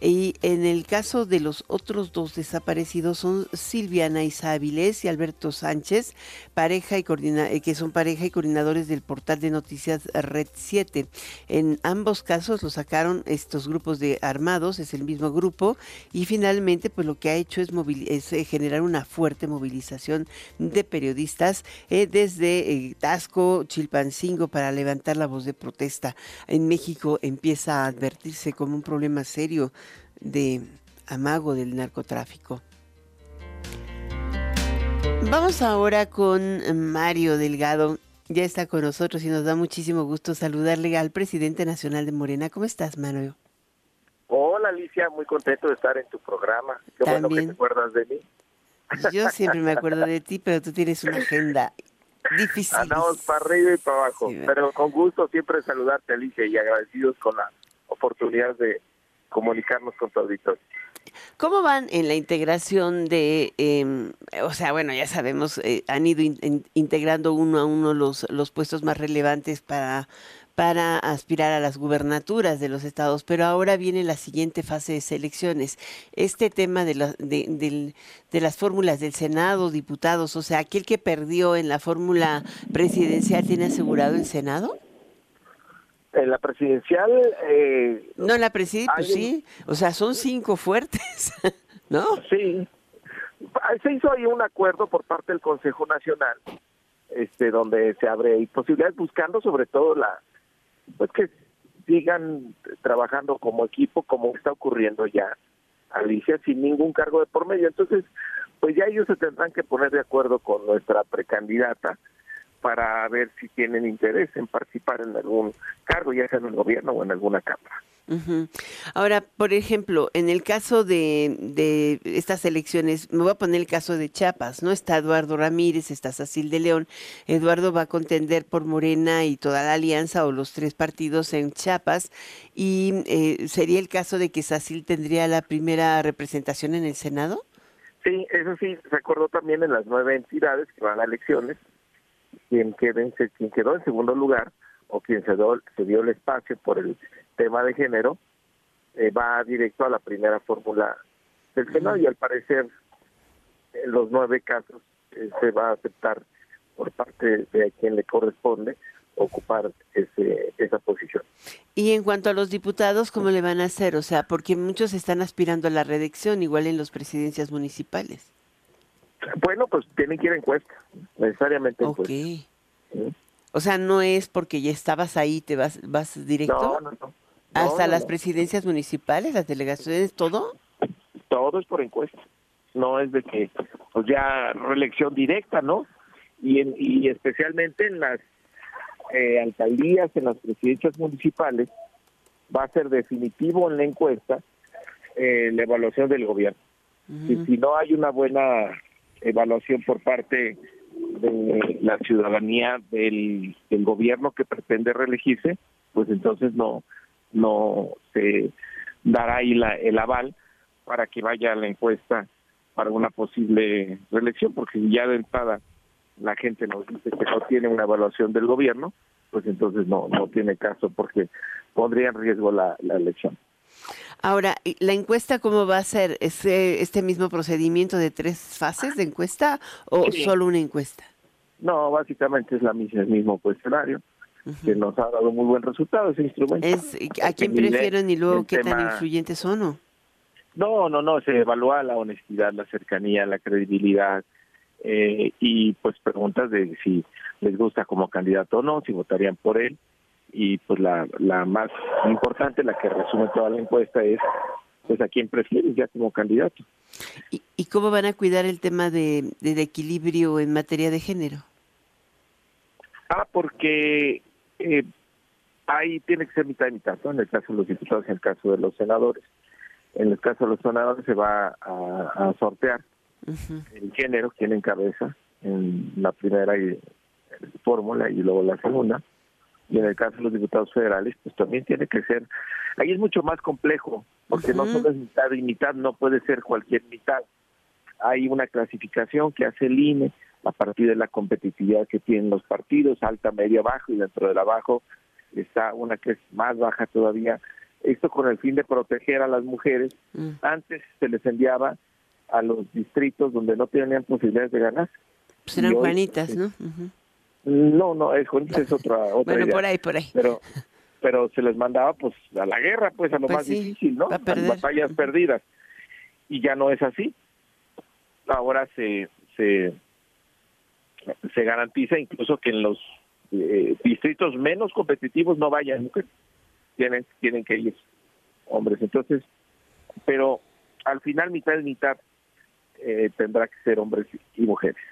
Y en el caso de los otros dos desaparecidos son Silviana Isabiles y Alberto Sánchez, pareja y eh, que son pareja y coordinadores del portal de noticias Red 7. En ambos casos lo sacaron estos grupos de armados, es el mismo grupo, y finalmente pues lo que ha hecho es, eh, generar una fuerte movilización de periodistas eh, desde Tasco, Chilpancingo para levantar la voz de protesta. En México empieza a advertirse como un problema serio de amago del narcotráfico. Vamos ahora con Mario Delgado. Ya está con nosotros y nos da muchísimo gusto saludarle al presidente nacional de Morena. ¿Cómo estás, Mario? Hola, Alicia. Muy contento de estar en tu programa. Qué bueno que te acuerdas de mí. Yo siempre me acuerdo de ti, pero tú tienes una agenda difícil. Andamos para arriba y para abajo, pero con gusto siempre saludarte, Alicia, y agradecidos con la oportunidad de comunicarnos con tu auditorio. ¿Cómo van en la integración de, em, o sea, bueno, ya sabemos, eh, han ido integrando uno a uno los, los puestos más relevantes para, para aspirar a las gubernaturas de los estados, pero ahora viene la siguiente fase de selecciones. Este tema de, la, de, de las fórmulas del Senado, diputados, o sea, aquel que perdió en la fórmula presidencial, ¿tiene asegurado el Senado? En la presidencial... Eh, no, en la presidencial, pues sí. O sea, son cinco fuertes, (laughs) ¿no? Sí. Se hizo ahí un acuerdo por parte del Consejo Nacional, este, donde se abre posibilidades buscando sobre todo la, pues que sigan trabajando como equipo, como está ocurriendo ya, Alicia, sin ningún cargo de por medio. Entonces, pues ya ellos se tendrán que poner de acuerdo con nuestra precandidata para ver si tienen interés en participar en algún cargo, ya sea en el gobierno o en alguna cámara. Ahora, por ejemplo, en el caso de, de, estas elecciones, me voy a poner el caso de Chiapas, ¿no? Está Eduardo Ramírez, está Sacil de León. Eduardo va a contender por Morena y toda la alianza o los tres partidos en Chiapas. Y eh, sería el caso de que Sacil tendría la primera representación en el Senado. Sí, eso sí, se acordó también en las nueve entidades que van a elecciones quien, quede, quien quedó en segundo lugar o quien se, se dio el espacio por el tema de género eh, va directo a la primera fórmula del Senado y al parecer en los nueve casos eh, se va a aceptar por parte de quien le corresponde ocupar ese, esa posición. Y en cuanto a los diputados, ¿cómo le van a hacer? O sea, porque muchos están aspirando a la reelección, igual en las presidencias municipales. Bueno, pues tienen que ir a encuesta, necesariamente Ok. O sea, no es porque ya estabas ahí, te vas, vas directo. No, no, no. ¿Hasta las presidencias municipales, las delegaciones, todo? Todo es por encuesta. No es de que, pues ya reelección directa, ¿no? Y, en, y especialmente en las eh, alcaldías, en las presidencias municipales, va a ser definitivo en la encuesta eh, la evaluación del gobierno. Y si no hay una buena evaluación por parte de la ciudadanía del, gobierno que pretende reelegirse, pues entonces no no se dará ahí la, el aval para que vaya la encuesta para una posible reelección, porque ya de entrada la gente nos dice que no tiene una evaluación del gobierno, pues entonces no no tiene caso porque pondría en riesgo la, la elección. Ahora, ¿la encuesta cómo va a ser? ¿Es este mismo procedimiento de tres fases de encuesta o solo una encuesta? No, básicamente es la misma, el mismo cuestionario que nos ha dado muy buen resultado ese instrumento. Es, ¿A quién prefieren y luego qué tan influyentes son? ¿no? no, no, no, se evalúa la honestidad, la cercanía, la credibilidad eh, y pues preguntas de si les gusta como candidato o no, si votarían por él y pues la, la más importante, la que resume toda la encuesta es pues a quién prefieres ya como candidato. ¿Y, y cómo van a cuidar el tema de, de, equilibrio en materia de género? Ah, porque eh, ahí tiene que ser mitad y mitad, ¿no? En el caso de los diputados y en el caso de los senadores. En el caso de los senadores se va a, sortear el género, quién encabeza en la primera fórmula y luego la segunda y en el caso de los diputados federales, pues también tiene que ser, ahí es mucho más complejo, porque no solo es mitad y mitad, no puede ser cualquier mitad. Hay una clasificación que hace el INE a partir de la competitividad que tienen los partidos, alta, media, bajo, y dentro del abajo está una que es más baja todavía. Esto con el fin de proteger a las mujeres. Antes se les enviaba a los distritos donde no tenían posibilidades de ganar. Pues eran Juanitas, ¿no? No, no, es, es otra, otra Bueno, por ahí, por ahí. Pero, pero se les mandaba pues a la guerra, pues a lo Pues más sí, difícil, ¿no? a las batallas perdidas. Y ya no es así. Ahora se, se, se garantiza incluso que en los eh, distritos menos competitivos no vayan mujeres. Tienen, tienen que ir hombres. Entonces, pero al final mitad y mitad eh, tendrá que ser hombres y mujeres.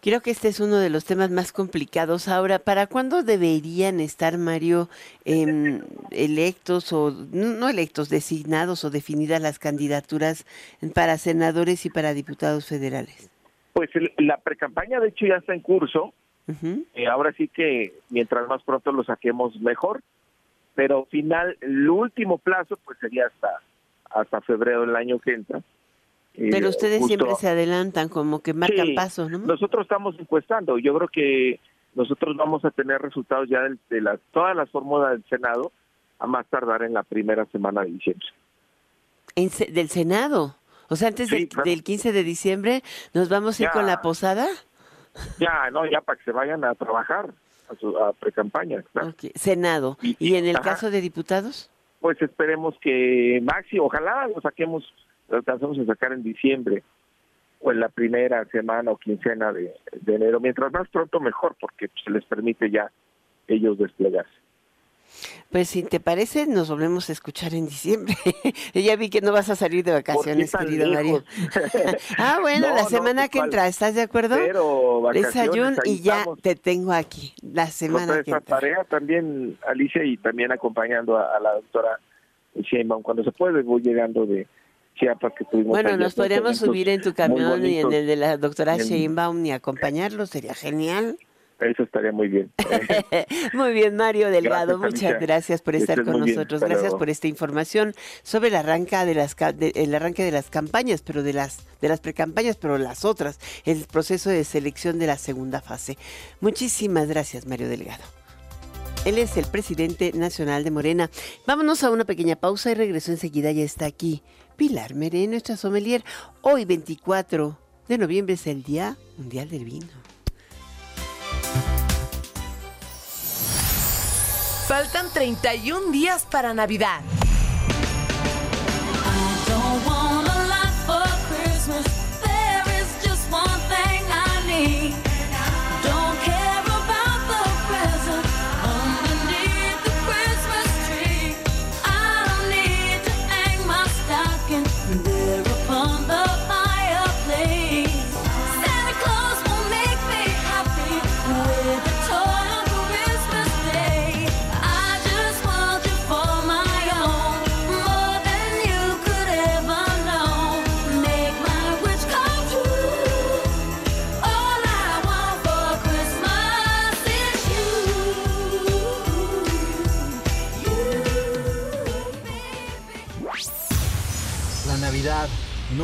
Creo que este es uno de los temas más complicados. Ahora, ¿para cuándo deberían estar, Mario, em, electos o no electos, designados o definidas las candidaturas para senadores y para diputados federales? Pues la precampaña, de hecho, ya está en curso. Eh, ahora sí que mientras más pronto lo saquemos, mejor. Pero final, el último plazo, pues sería hasta hasta febrero del año que entra. Pero ustedes siempre se adelantan, como que marcan pasos, ¿no? Nosotros estamos encuestando. Yo creo que nosotros vamos a tener resultados ya de, las, todas las fórmulas del Senado a más tardar en la primera semana de diciembre. ¿Del Senado? O sea, antes del 15 de diciembre nos vamos a ir con la posada. Ya, no, ya para que se vayan a trabajar a, su, a pre-campaña. Senado. ¿Y, en el caso de diputados? Pues esperemos que Maxi, ojalá lo saquemos lo alcanzamos a sacar en diciembre o en la primera semana o quincena de, enero. Mientras más pronto mejor, porque se les permite ya ellos desplegarse. Pues si te parece, nos volvemos a escuchar en diciembre. (laughs) ya vi que no vas a salir de vacaciones, querido Mario. (laughs) ah, bueno, la semana que entra, ¿estás de acuerdo? Pero Desayuno y ya te tengo aquí, la semana que entra. tarea también, Alicia, y también acompañando a, la doctora Sheinbaum. Cuando se puede, voy llegando de, bueno, nos podríamos subir en tu camión y en el de la doctora Sheinbaum y acompañarlo, sería genial. Eso estaría muy bien. (laughs) muy bien, Mario Delgado, muchas gracias por estar con nosotros. Gracias por esta información sobre el arranque de las el arranque de las campañas, pero de las de las precampañas, pero las otras, el proceso de selección de la segunda fase. Muchísimas gracias, Mario Delgado. Él es el presidente nacional de Morena. Vámonos a una pequeña pausa y regreso enseguida. Ya está aquí Pilar Meré, nuestra sommelier. Hoy, 24 de noviembre, es el Día Mundial del Vino. Faltan 31 días para Navidad.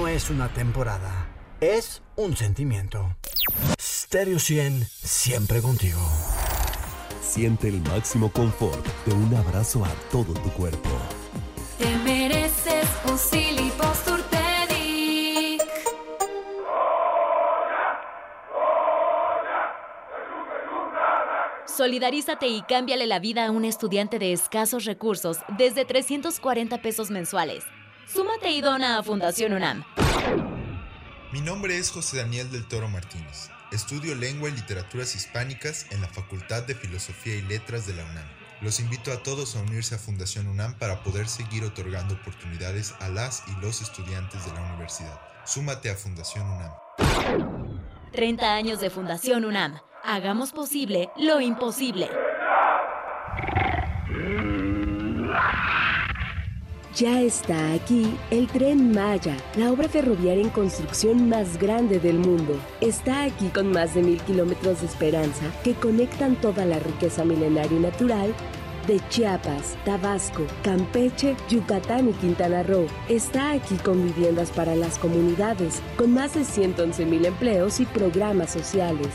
No es una temporada, es un sentimiento. Stereo 100, siempre contigo. Siente el máximo confort de un abrazo a todo tu cuerpo. Te mereces un Solidarízate y cámbiale la vida a un estudiante de escasos recursos desde 340 pesos mensuales. Súmate y dona a Fundación UNAM. Mi nombre es José Daniel del Toro Martínez. Estudio lengua y literaturas hispánicas en la Facultad de Filosofía y Letras de la UNAM. Los invito a todos a unirse a Fundación UNAM para poder seguir otorgando oportunidades a las y los estudiantes de la universidad. Súmate a Fundación UNAM. 30 años de Fundación UNAM. Hagamos posible lo imposible. Ya está aquí el tren Maya, la obra ferroviaria en construcción más grande del mundo. Está aquí con más de mil kilómetros de esperanza que conectan toda la riqueza milenaria y natural de Chiapas, Tabasco, Campeche, Yucatán y Quintana Roo. Está aquí con viviendas para las comunidades, con más de 111 mil empleos y programas sociales.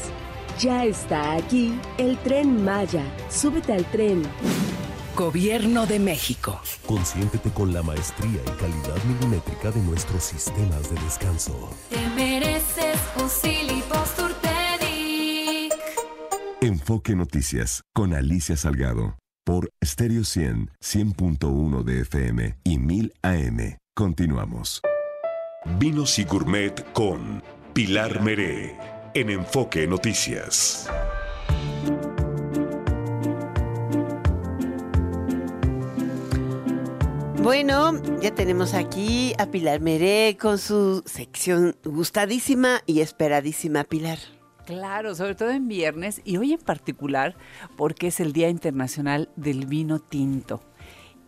Ya está aquí el tren Maya. Súbete al tren. Gobierno de México. Consiéntete con la maestría y calidad milimétrica de nuestros sistemas de descanso. Te mereces un Enfoque Noticias con Alicia Salgado por Stereo 100, 100.1 de FM y 1000 AM. Continuamos. Vinos y Gourmet con Pilar Meré en Enfoque Noticias. Bueno, ya tenemos aquí a Pilar Meré con su sección gustadísima y esperadísima, Pilar. Claro, sobre todo en viernes y hoy en particular porque es el Día Internacional del Vino Tinto.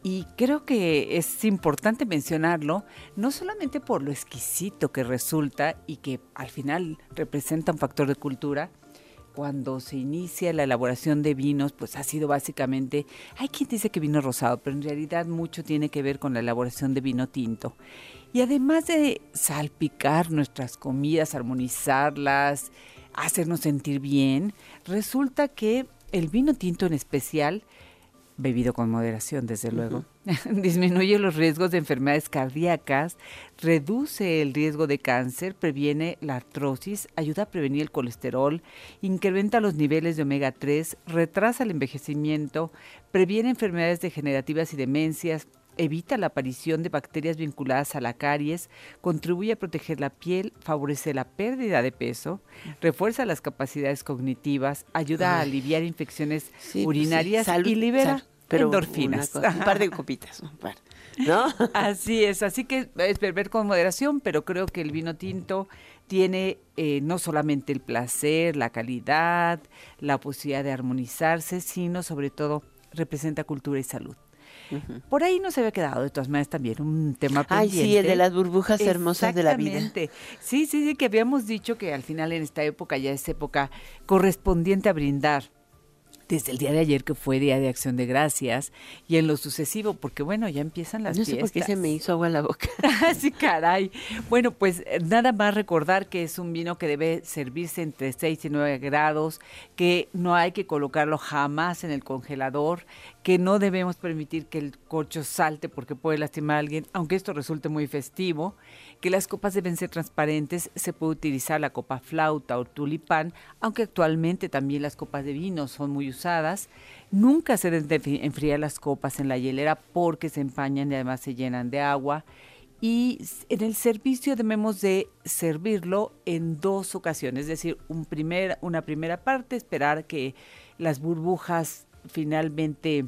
Y creo que es importante mencionarlo, no solamente por lo exquisito que resulta y que al final representa un factor de cultura, cuando se inicia la elaboración de vinos, pues ha sido básicamente, hay quien dice que vino rosado, pero en realidad mucho tiene que ver con la elaboración de vino tinto. Y además de salpicar nuestras comidas, armonizarlas, hacernos sentir bien, resulta que el vino tinto en especial bebido con moderación, desde luego. (laughs) Disminuye los riesgos de enfermedades cardíacas, reduce el riesgo de cáncer, previene la artrosis, ayuda a prevenir el colesterol, incrementa los niveles de omega 3, retrasa el envejecimiento, previene enfermedades degenerativas y demencias, evita la aparición de bacterias vinculadas a la caries, contribuye a proteger la piel, favorece la pérdida de peso, refuerza las capacidades cognitivas, ayuda a aliviar infecciones pues urinarias y libera endorfinas. un par de copitas, un par. ¿No? (laughs) Así es, así que es beber con moderación, pero creo que el vino tinto tiene eh, no solamente el placer, la calidad, la posibilidad de armonizarse, sino sobre todo representa cultura y salud. Por ahí no se había quedado, de todas maneras, también un tema pendiente. Ay, sí, el de las burbujas hermosas de la vida. Sí, sí, sí, que habíamos dicho que al final en esta época ya es época correspondiente a brindar desde el día de ayer que fue Día de Acción de Gracias y en lo sucesivo, porque bueno, ya empiezan las no fiestas. No sé por qué se me hizo agua en la boca. (laughs) sí, caray. Bueno, pues eh, nada más recordar que es un vino que debe servirse entre 6 y 9 grados, que no hay que colocarlo jamás en el congelador, que no debemos permitir que el corcho salte porque puede lastimar a alguien, aunque esto resulte muy festivo, que las copas deben ser transparentes, se puede utilizar la copa flauta o tulipán, aunque actualmente también las copas de vino son muy usadas. Nunca se deben enfriar las copas en la hielera porque se empañan y además se llenan de agua. Y en el servicio debemos de servirlo en dos ocasiones, es decir, un una primera parte, esperar que las burbujas finalmente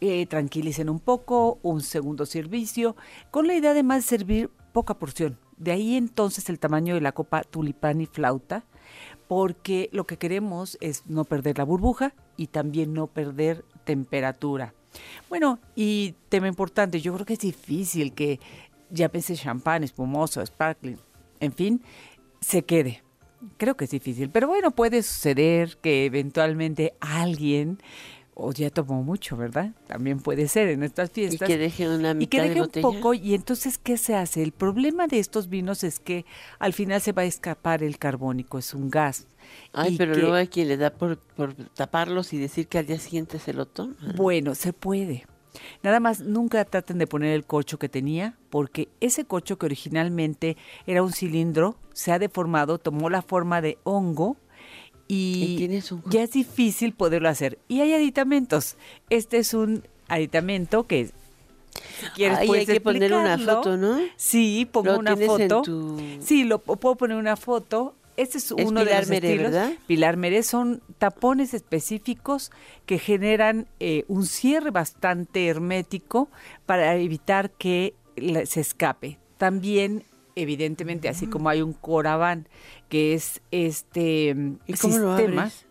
eh, tranquilicen un poco, un segundo servicio, con la idea además de servir poca porción. De ahí entonces el tamaño de la copa tulipán y flauta, porque lo que queremos es no perder la burbuja y también no perder temperatura. Bueno, y tema importante, yo creo que es difícil que ya pensé champán, espumoso, sparkling, en fin, se quede. Creo que es difícil, pero bueno, puede suceder que eventualmente alguien o ya tomó mucho, ¿verdad? También puede ser en estas fiestas. Y que deje una mitad Y que deje de un poco, y entonces, ¿qué se hace? El problema de estos vinos es que al final se va a escapar el carbónico, es un gas. Ay, pero que- luego hay quien le da por, por taparlos y decir que al día siguiente se lo toma. Bueno, se puede. Nada más, nunca traten de poner el corcho que tenía, porque ese corcho que originalmente era un cilindro, se ha deformado, tomó la forma de hongo y, ya es difícil poderlo hacer. Y hay aditamentos. Este es un aditamento que si quieres Ay, puedes hay que poner una foto, ¿no? Sí, pongo Lo una foto. tu- Sí, lo puedo poner una foto. Este es Es uno de Pilar los Meré, estilos. ¿verdad? Pilar Meré son tapones específicos que generan eh, un cierre bastante hermético para evitar que se escape. También, evidentemente, así como hay un Coraván, que es este mm, ¿Y cómo lo sistema, abres?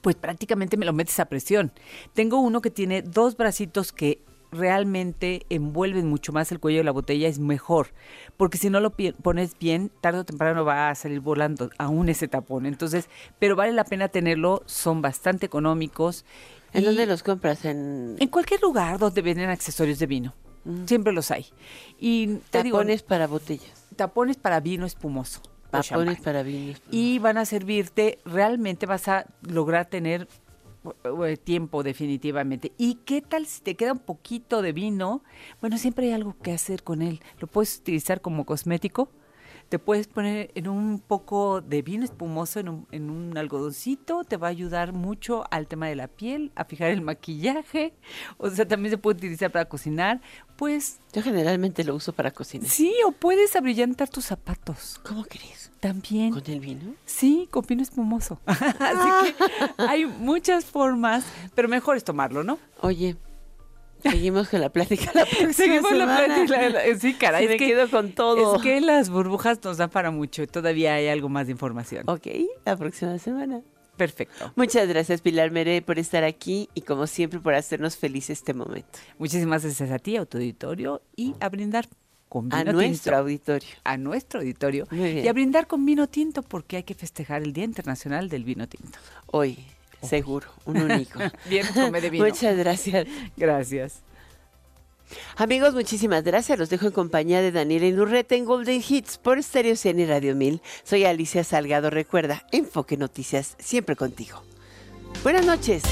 pues prácticamente me lo metes a presión. Tengo uno que tiene dos bracitos que realmente envuelven mucho más el cuello de la botella, es mejor, porque si no lo pones bien, tarde o temprano va a salir volando aún ese tapón. Entonces, pero vale la pena tenerlo, son bastante económicos. ¿En y- dónde los compras? En En cualquier lugar donde venden accesorios de vino. Siempre los hay. Y te digo, tapones para botellas. tapones para vino espumoso. Tapones para vinos. y van a servirte, realmente vas a lograr tener eh, tiempo definitivamente. ¿Y qué tal si te queda un poquito de vino? Bueno, siempre hay algo que hacer con él. Lo puedes utilizar como cosmético. Te puedes poner en un poco de vino espumoso, en un, en un algodoncito, te va a ayudar mucho al tema de la piel, a fijar el maquillaje, o sea, también se puede utilizar para cocinar, pues... Yo generalmente lo uso para cocinar. Sí, o puedes abrillantar tus zapatos. ¿Cómo crees? También. ¿Con el vino? Sí, con vino espumoso. (laughs) Así que (laughs) hay muchas formas, pero mejor es tomarlo, ¿no? Oye, Seguimos con la plática la próxima (laughs) Seguimos la semana. plática. la- la- Sí, caray. Sí, es me que, quedo con todo. Es que las burbujas nos dan para mucho. Todavía hay algo más de información. Ok, la próxima semana. Perfecto. Muchas gracias, Pilar Mere, por estar aquí y como siempre por hacernos feliz este momento. Muchísimas gracias a ti, a tu auditorio, y a brindar con A vino nuestro tinto. auditorio. A nuestro auditorio. Muy bien. Y a brindar con vino tinto porque hay que festejar el Día Internacional del Vino Tinto. Hoy, seguro, un único. (laughs) Bien, come de vino. Muchas gracias. Gracias. Amigos, muchísimas gracias. Los dejo en compañía de Daniela Inurreta en Golden Hits por Stereo 100 y Radio 1000. Soy Alicia Salgado. Recuerda, Enfoque Noticias, siempre contigo. Buenas noches.